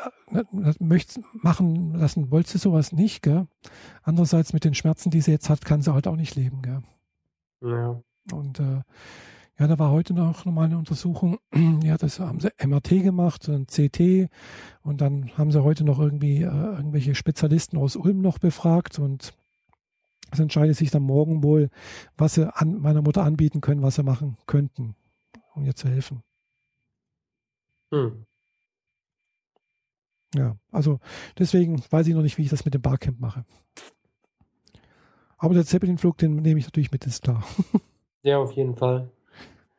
möchte machen lassen, wollte sie sowas nicht, gell? Andererseits mit den Schmerzen, die sie jetzt hat, kann sie halt auch nicht leben, gell? Ja. Und äh, ja, da war heute noch mal eine Untersuchung. Ja, das haben sie MRT gemacht, ein CT und dann haben sie heute noch irgendwie äh, irgendwelche Spezialisten aus Ulm noch befragt und es entscheidet sich dann morgen wohl, was sie an meiner Mutter anbieten können, was sie machen könnten, um ihr zu helfen. Hm. Ja, also deswegen weiß ich noch nicht, wie ich das mit dem Barcamp mache. Aber der Zeppelin-Flug, den nehme ich natürlich mit, ist klar. Ja, auf jeden Fall.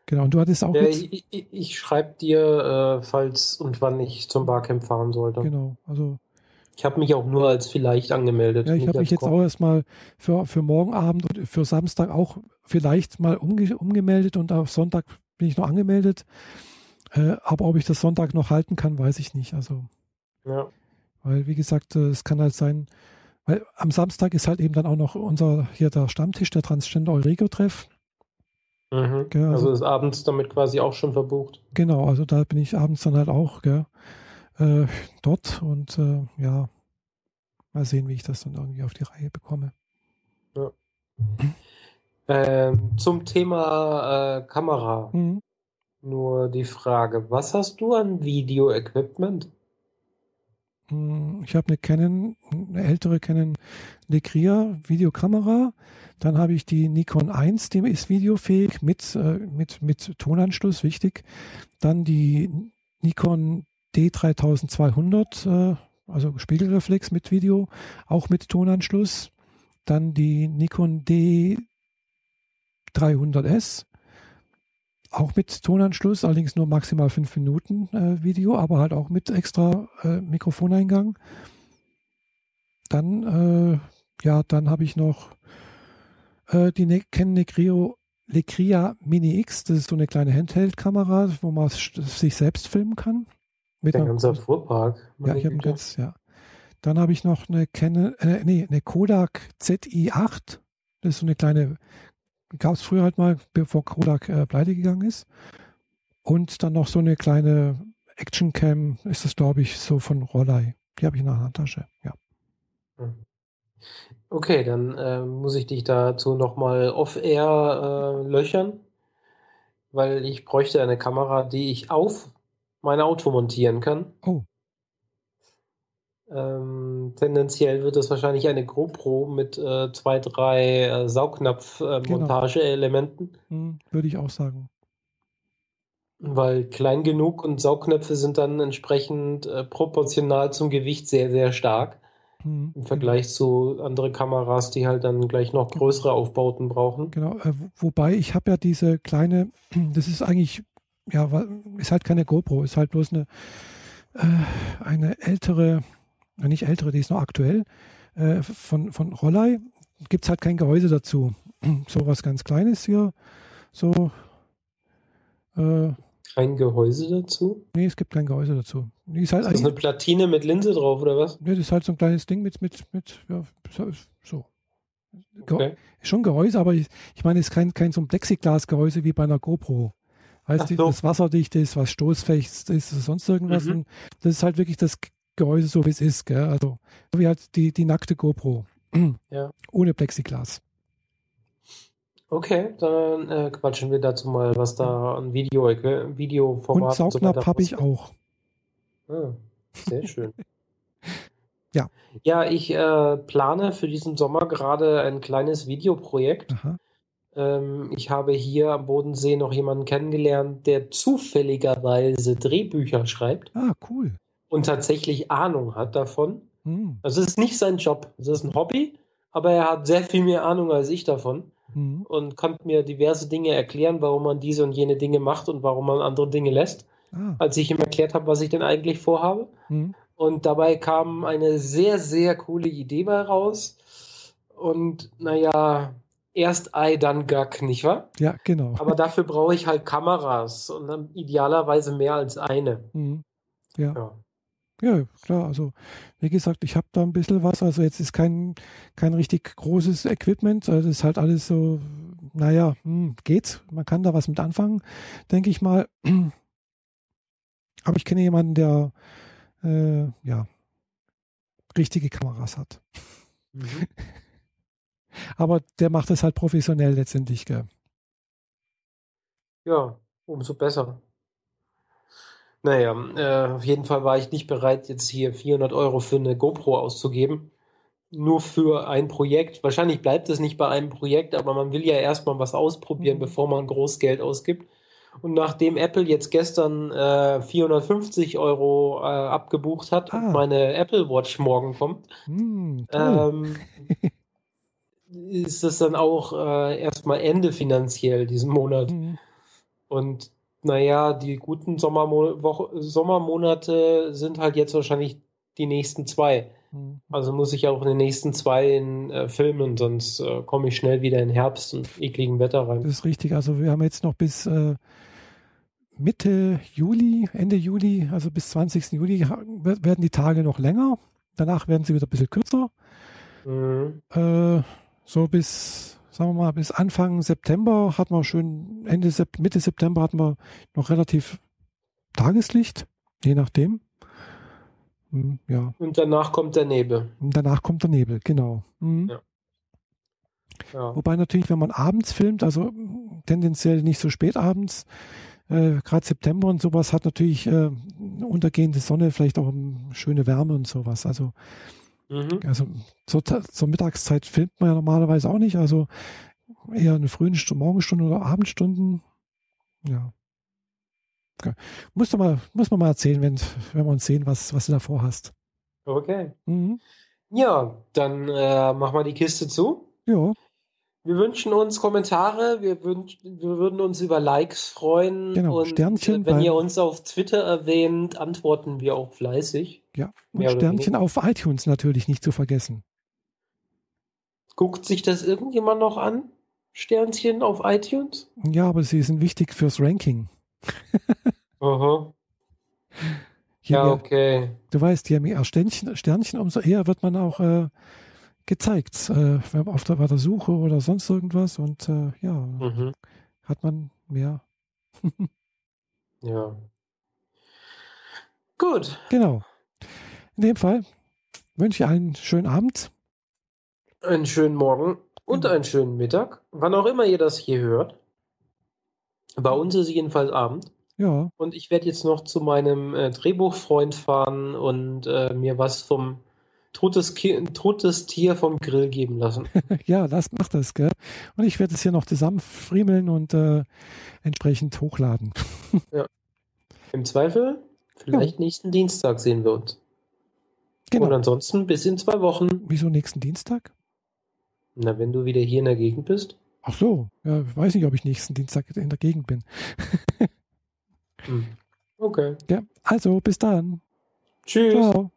Genau, und du hattest auch. Ja, ich, ich, ich schreibe dir, äh, falls und wann ich zum Barcamp fahren sollte. Genau, also. Ich habe mich auch nur als vielleicht angemeldet. Ja, ich habe mich jetzt auch erstmal für, für morgen Abend und für Samstag auch vielleicht mal umge umgemeldet und auf Sonntag bin ich noch angemeldet. Äh, aber ob ich das Sonntag noch halten kann, weiß ich nicht. Also. Ja. Weil, wie gesagt, äh, es kann halt sein, weil am Samstag ist halt eben dann auch noch unser hier der Stammtisch, der Transgender Eurego-Treff. Mhm. Gell, also, also, ist abends damit quasi auch schon verbucht. Genau, also da bin ich abends dann halt auch gell, äh, dort und äh, ja, mal sehen, wie ich das dann irgendwie auf die Reihe bekomme. Ja. Ähm, zum Thema äh, Kamera. Mhm. Nur die Frage, was hast du an Video-Equipment? Hm, ich habe eine Canon, eine ältere Canon Legria Videokamera. Dann habe ich die Nikon 1, die ist videofähig mit, äh, mit, mit Tonanschluss, wichtig. Dann die Nikon D3200, äh, also Spiegelreflex mit Video, auch mit Tonanschluss. Dann die Nikon D300S, auch mit Tonanschluss, allerdings nur maximal fünf Minuten äh, Video, aber halt auch mit extra äh, Mikrofoneingang. Dann, äh, ja, dann habe ich noch äh, die ne Canon Necrio Lecria Mini X. Das ist so eine kleine Handheld-Kamera, wo man sich selbst filmen kann. Mit Der ganze Fuhrpark. Ja, ich habe einen ganz, ja. Dann habe ich noch eine Canon, äh, nee, eine Kodak ZI8. Das ist so eine kleine Gab es früher halt mal, bevor Kodak äh, pleite gegangen ist. Und dann noch so eine kleine Action Cam, ist das glaube ich so von Rollei. Die habe ich in der Handtasche, ja. Okay, dann äh, muss ich dich dazu nochmal off-air äh, löchern, weil ich bräuchte eine Kamera, die ich auf mein Auto montieren kann. Oh. Ähm, tendenziell wird es wahrscheinlich eine GoPro mit äh, zwei, drei äh, Saugnapf-Montageelementen. Äh, genau. hm, würde ich auch sagen. Weil klein genug und Saugnäpfe sind dann entsprechend äh, proportional zum Gewicht sehr, sehr stark. Hm. Im Vergleich zu anderen Kameras, die halt dann gleich noch größere Aufbauten brauchen. Genau, äh, wobei ich habe ja diese kleine, das ist eigentlich, ja, ist halt keine GoPro, ist halt bloß eine, äh, eine ältere nicht ältere, die ist noch aktuell, äh, von, von Rollei. Gibt es halt kein Gehäuse dazu. so was ganz Kleines hier. So. Äh, kein Gehäuse dazu? Nee, es gibt kein Gehäuse dazu. Die ist, halt ist das eine Platine mit Linse drauf oder was? Nee, das ist halt so ein kleines Ding mit, mit, mit ja, so. Okay. Schon Gehäuse, aber ich, ich meine, es ist kein, kein so ein Plexiglas-Gehäuse wie bei einer GoPro. Weißt du, so. das wasserdicht ist, was stoßfähig ist, sonst irgendwas. Mhm. das ist halt wirklich das Gehäuse so wie es ist, gell? Also wie halt die, die nackte GoPro. Ja. Ohne Plexiglas. Okay, dann äh, quatschen wir dazu mal, was da an Video, äh, Videoformat und Saugnapf so habe ich auch. Ah, sehr schön. ja. Ja, ich äh, plane für diesen Sommer gerade ein kleines Videoprojekt. Ähm, ich habe hier am Bodensee noch jemanden kennengelernt, der zufälligerweise Drehbücher schreibt. Ah, cool. Und tatsächlich Ahnung hat davon. Hm. Also es ist nicht sein Job, es ist ein Hobby, aber er hat sehr viel mehr Ahnung als ich davon hm. und konnte mir diverse Dinge erklären, warum man diese und jene Dinge macht und warum man andere Dinge lässt, Ah. als ich ihm erklärt habe, was ich denn eigentlich vorhabe. Hm. Und dabei kam eine sehr, sehr coole Idee bei raus. Und naja, erst Ei, dann Gack, nicht wahr? Ja, genau. Aber dafür brauche ich halt Kameras und dann idealerweise mehr als eine. Hm. Ja. Ja. Ja, klar. Also, wie gesagt, ich habe da ein bisschen was. Also, jetzt ist kein, kein richtig großes Equipment. Also, das ist halt alles so, naja, hm, geht. Man kann da was mit anfangen, denke ich mal. Aber ich kenne jemanden, der, äh, ja, richtige Kameras hat. Mhm. Aber der macht es halt professionell letztendlich, gell? Ja, umso besser. Naja, äh, auf jeden Fall war ich nicht bereit, jetzt hier 400 Euro für eine GoPro auszugeben. Nur für ein Projekt. Wahrscheinlich bleibt es nicht bei einem Projekt, aber man will ja erstmal was ausprobieren, Mhm. bevor man groß Geld ausgibt. Und nachdem Apple jetzt gestern äh, 450 Euro äh, abgebucht hat Ah. und meine Apple Watch morgen kommt, toll. ähm, ist es dann auch äh, erstmal Ende finanziell diesen Monat. Hm, Und naja, die guten Sommermo Woche Sommermonate sind halt jetzt wahrscheinlich die nächsten zwei. hm. Also muss ich auch in den nächsten zwei in, äh, filmen, sonst äh, komme ich schnell wieder in Herbst und ekligen Wetter rein. Das ist richtig. Also wir haben jetzt noch bis äh, Mitte Juli, Ende Juli, also bis 20. Juli werden die Tage noch länger. Danach werden sie wieder ein bisschen kürzer. Mhm. Äh, so bis, sagen wir mal, bis Anfang September hatten wir schön, Ende Sep Mitte September hatten wir noch relativ Tageslicht, je nachdem. Hm, Ja, Und danach kommt der Nebel. und danach kommt der Nebel, genau. Mhm. Ja. Ja. Wobei natürlich, wenn man abends filmt, also tendenziell nicht so spät abends, äh, gerade September und sowas hat natürlich äh, untergehende Sonne, vielleicht auch schöne Wärme und sowas. Also, Mhm. also zur, zur Mittagszeit filmt man ja normalerweise auch nicht, also eher eine frühen Stu- Morgenstunden oder Abendstunden. Ja. Okay. Muss, mal, muss man mal erzählen, wenn, wenn wir uns sehen, was, was du da vorhast. Okay. Mhm. Ja, dann äh, mach mal die Kiste zu. Ja, Wir wünschen uns Kommentare, wir, wünsch, wir würden uns über Likes freuen. Genau, und Sternchen äh, wenn beim- ihr uns auf Twitter erwähnt, antworten wir auch fleißig. Ja. Und Sternchen auf iTunes natürlich nicht zu vergessen. Guckt sich das irgendjemand noch an? Sternchen auf iTunes? Ja, aber sie sind wichtig fürs Ranking. Aha. Je Ja, mehr, okay. Du weißt, je mehr Sternchen, Sternchen, umso eher wird man auch äh, gezeigt, äh, wenn man auf der, bei der Suche oder sonst irgendwas. Und äh, ja, Mhm. hat man mehr. Ja. Gut. Genau. In dem Fall wünsche ich einen schönen Abend. Einen schönen Morgen und Genau. einen schönen Mittag. Wann auch immer ihr das hier hört. Bei uns ist jedenfalls Abend. Ja, Und ich werde jetzt noch zu meinem äh, Drehbuchfreund fahren und äh, mir was vom totes, Ki totes Tier vom Grill geben lassen. ja, das macht das, gell? Und ich werde es hier noch zusammen friemeln und äh, entsprechend hochladen. Im Zweifel, vielleicht nächsten Dienstag sehen wir uns. Und Genau. ansonsten bis in zwei Wochen. Wieso nächsten Dienstag? Na, wenn du wieder hier in der Gegend bist. Ach so, ja, ich weiß nicht, ob ich nächsten Dienstag in der Gegend bin. Hm. Okay. Ja, also bis dann. Tschüss. Ciao.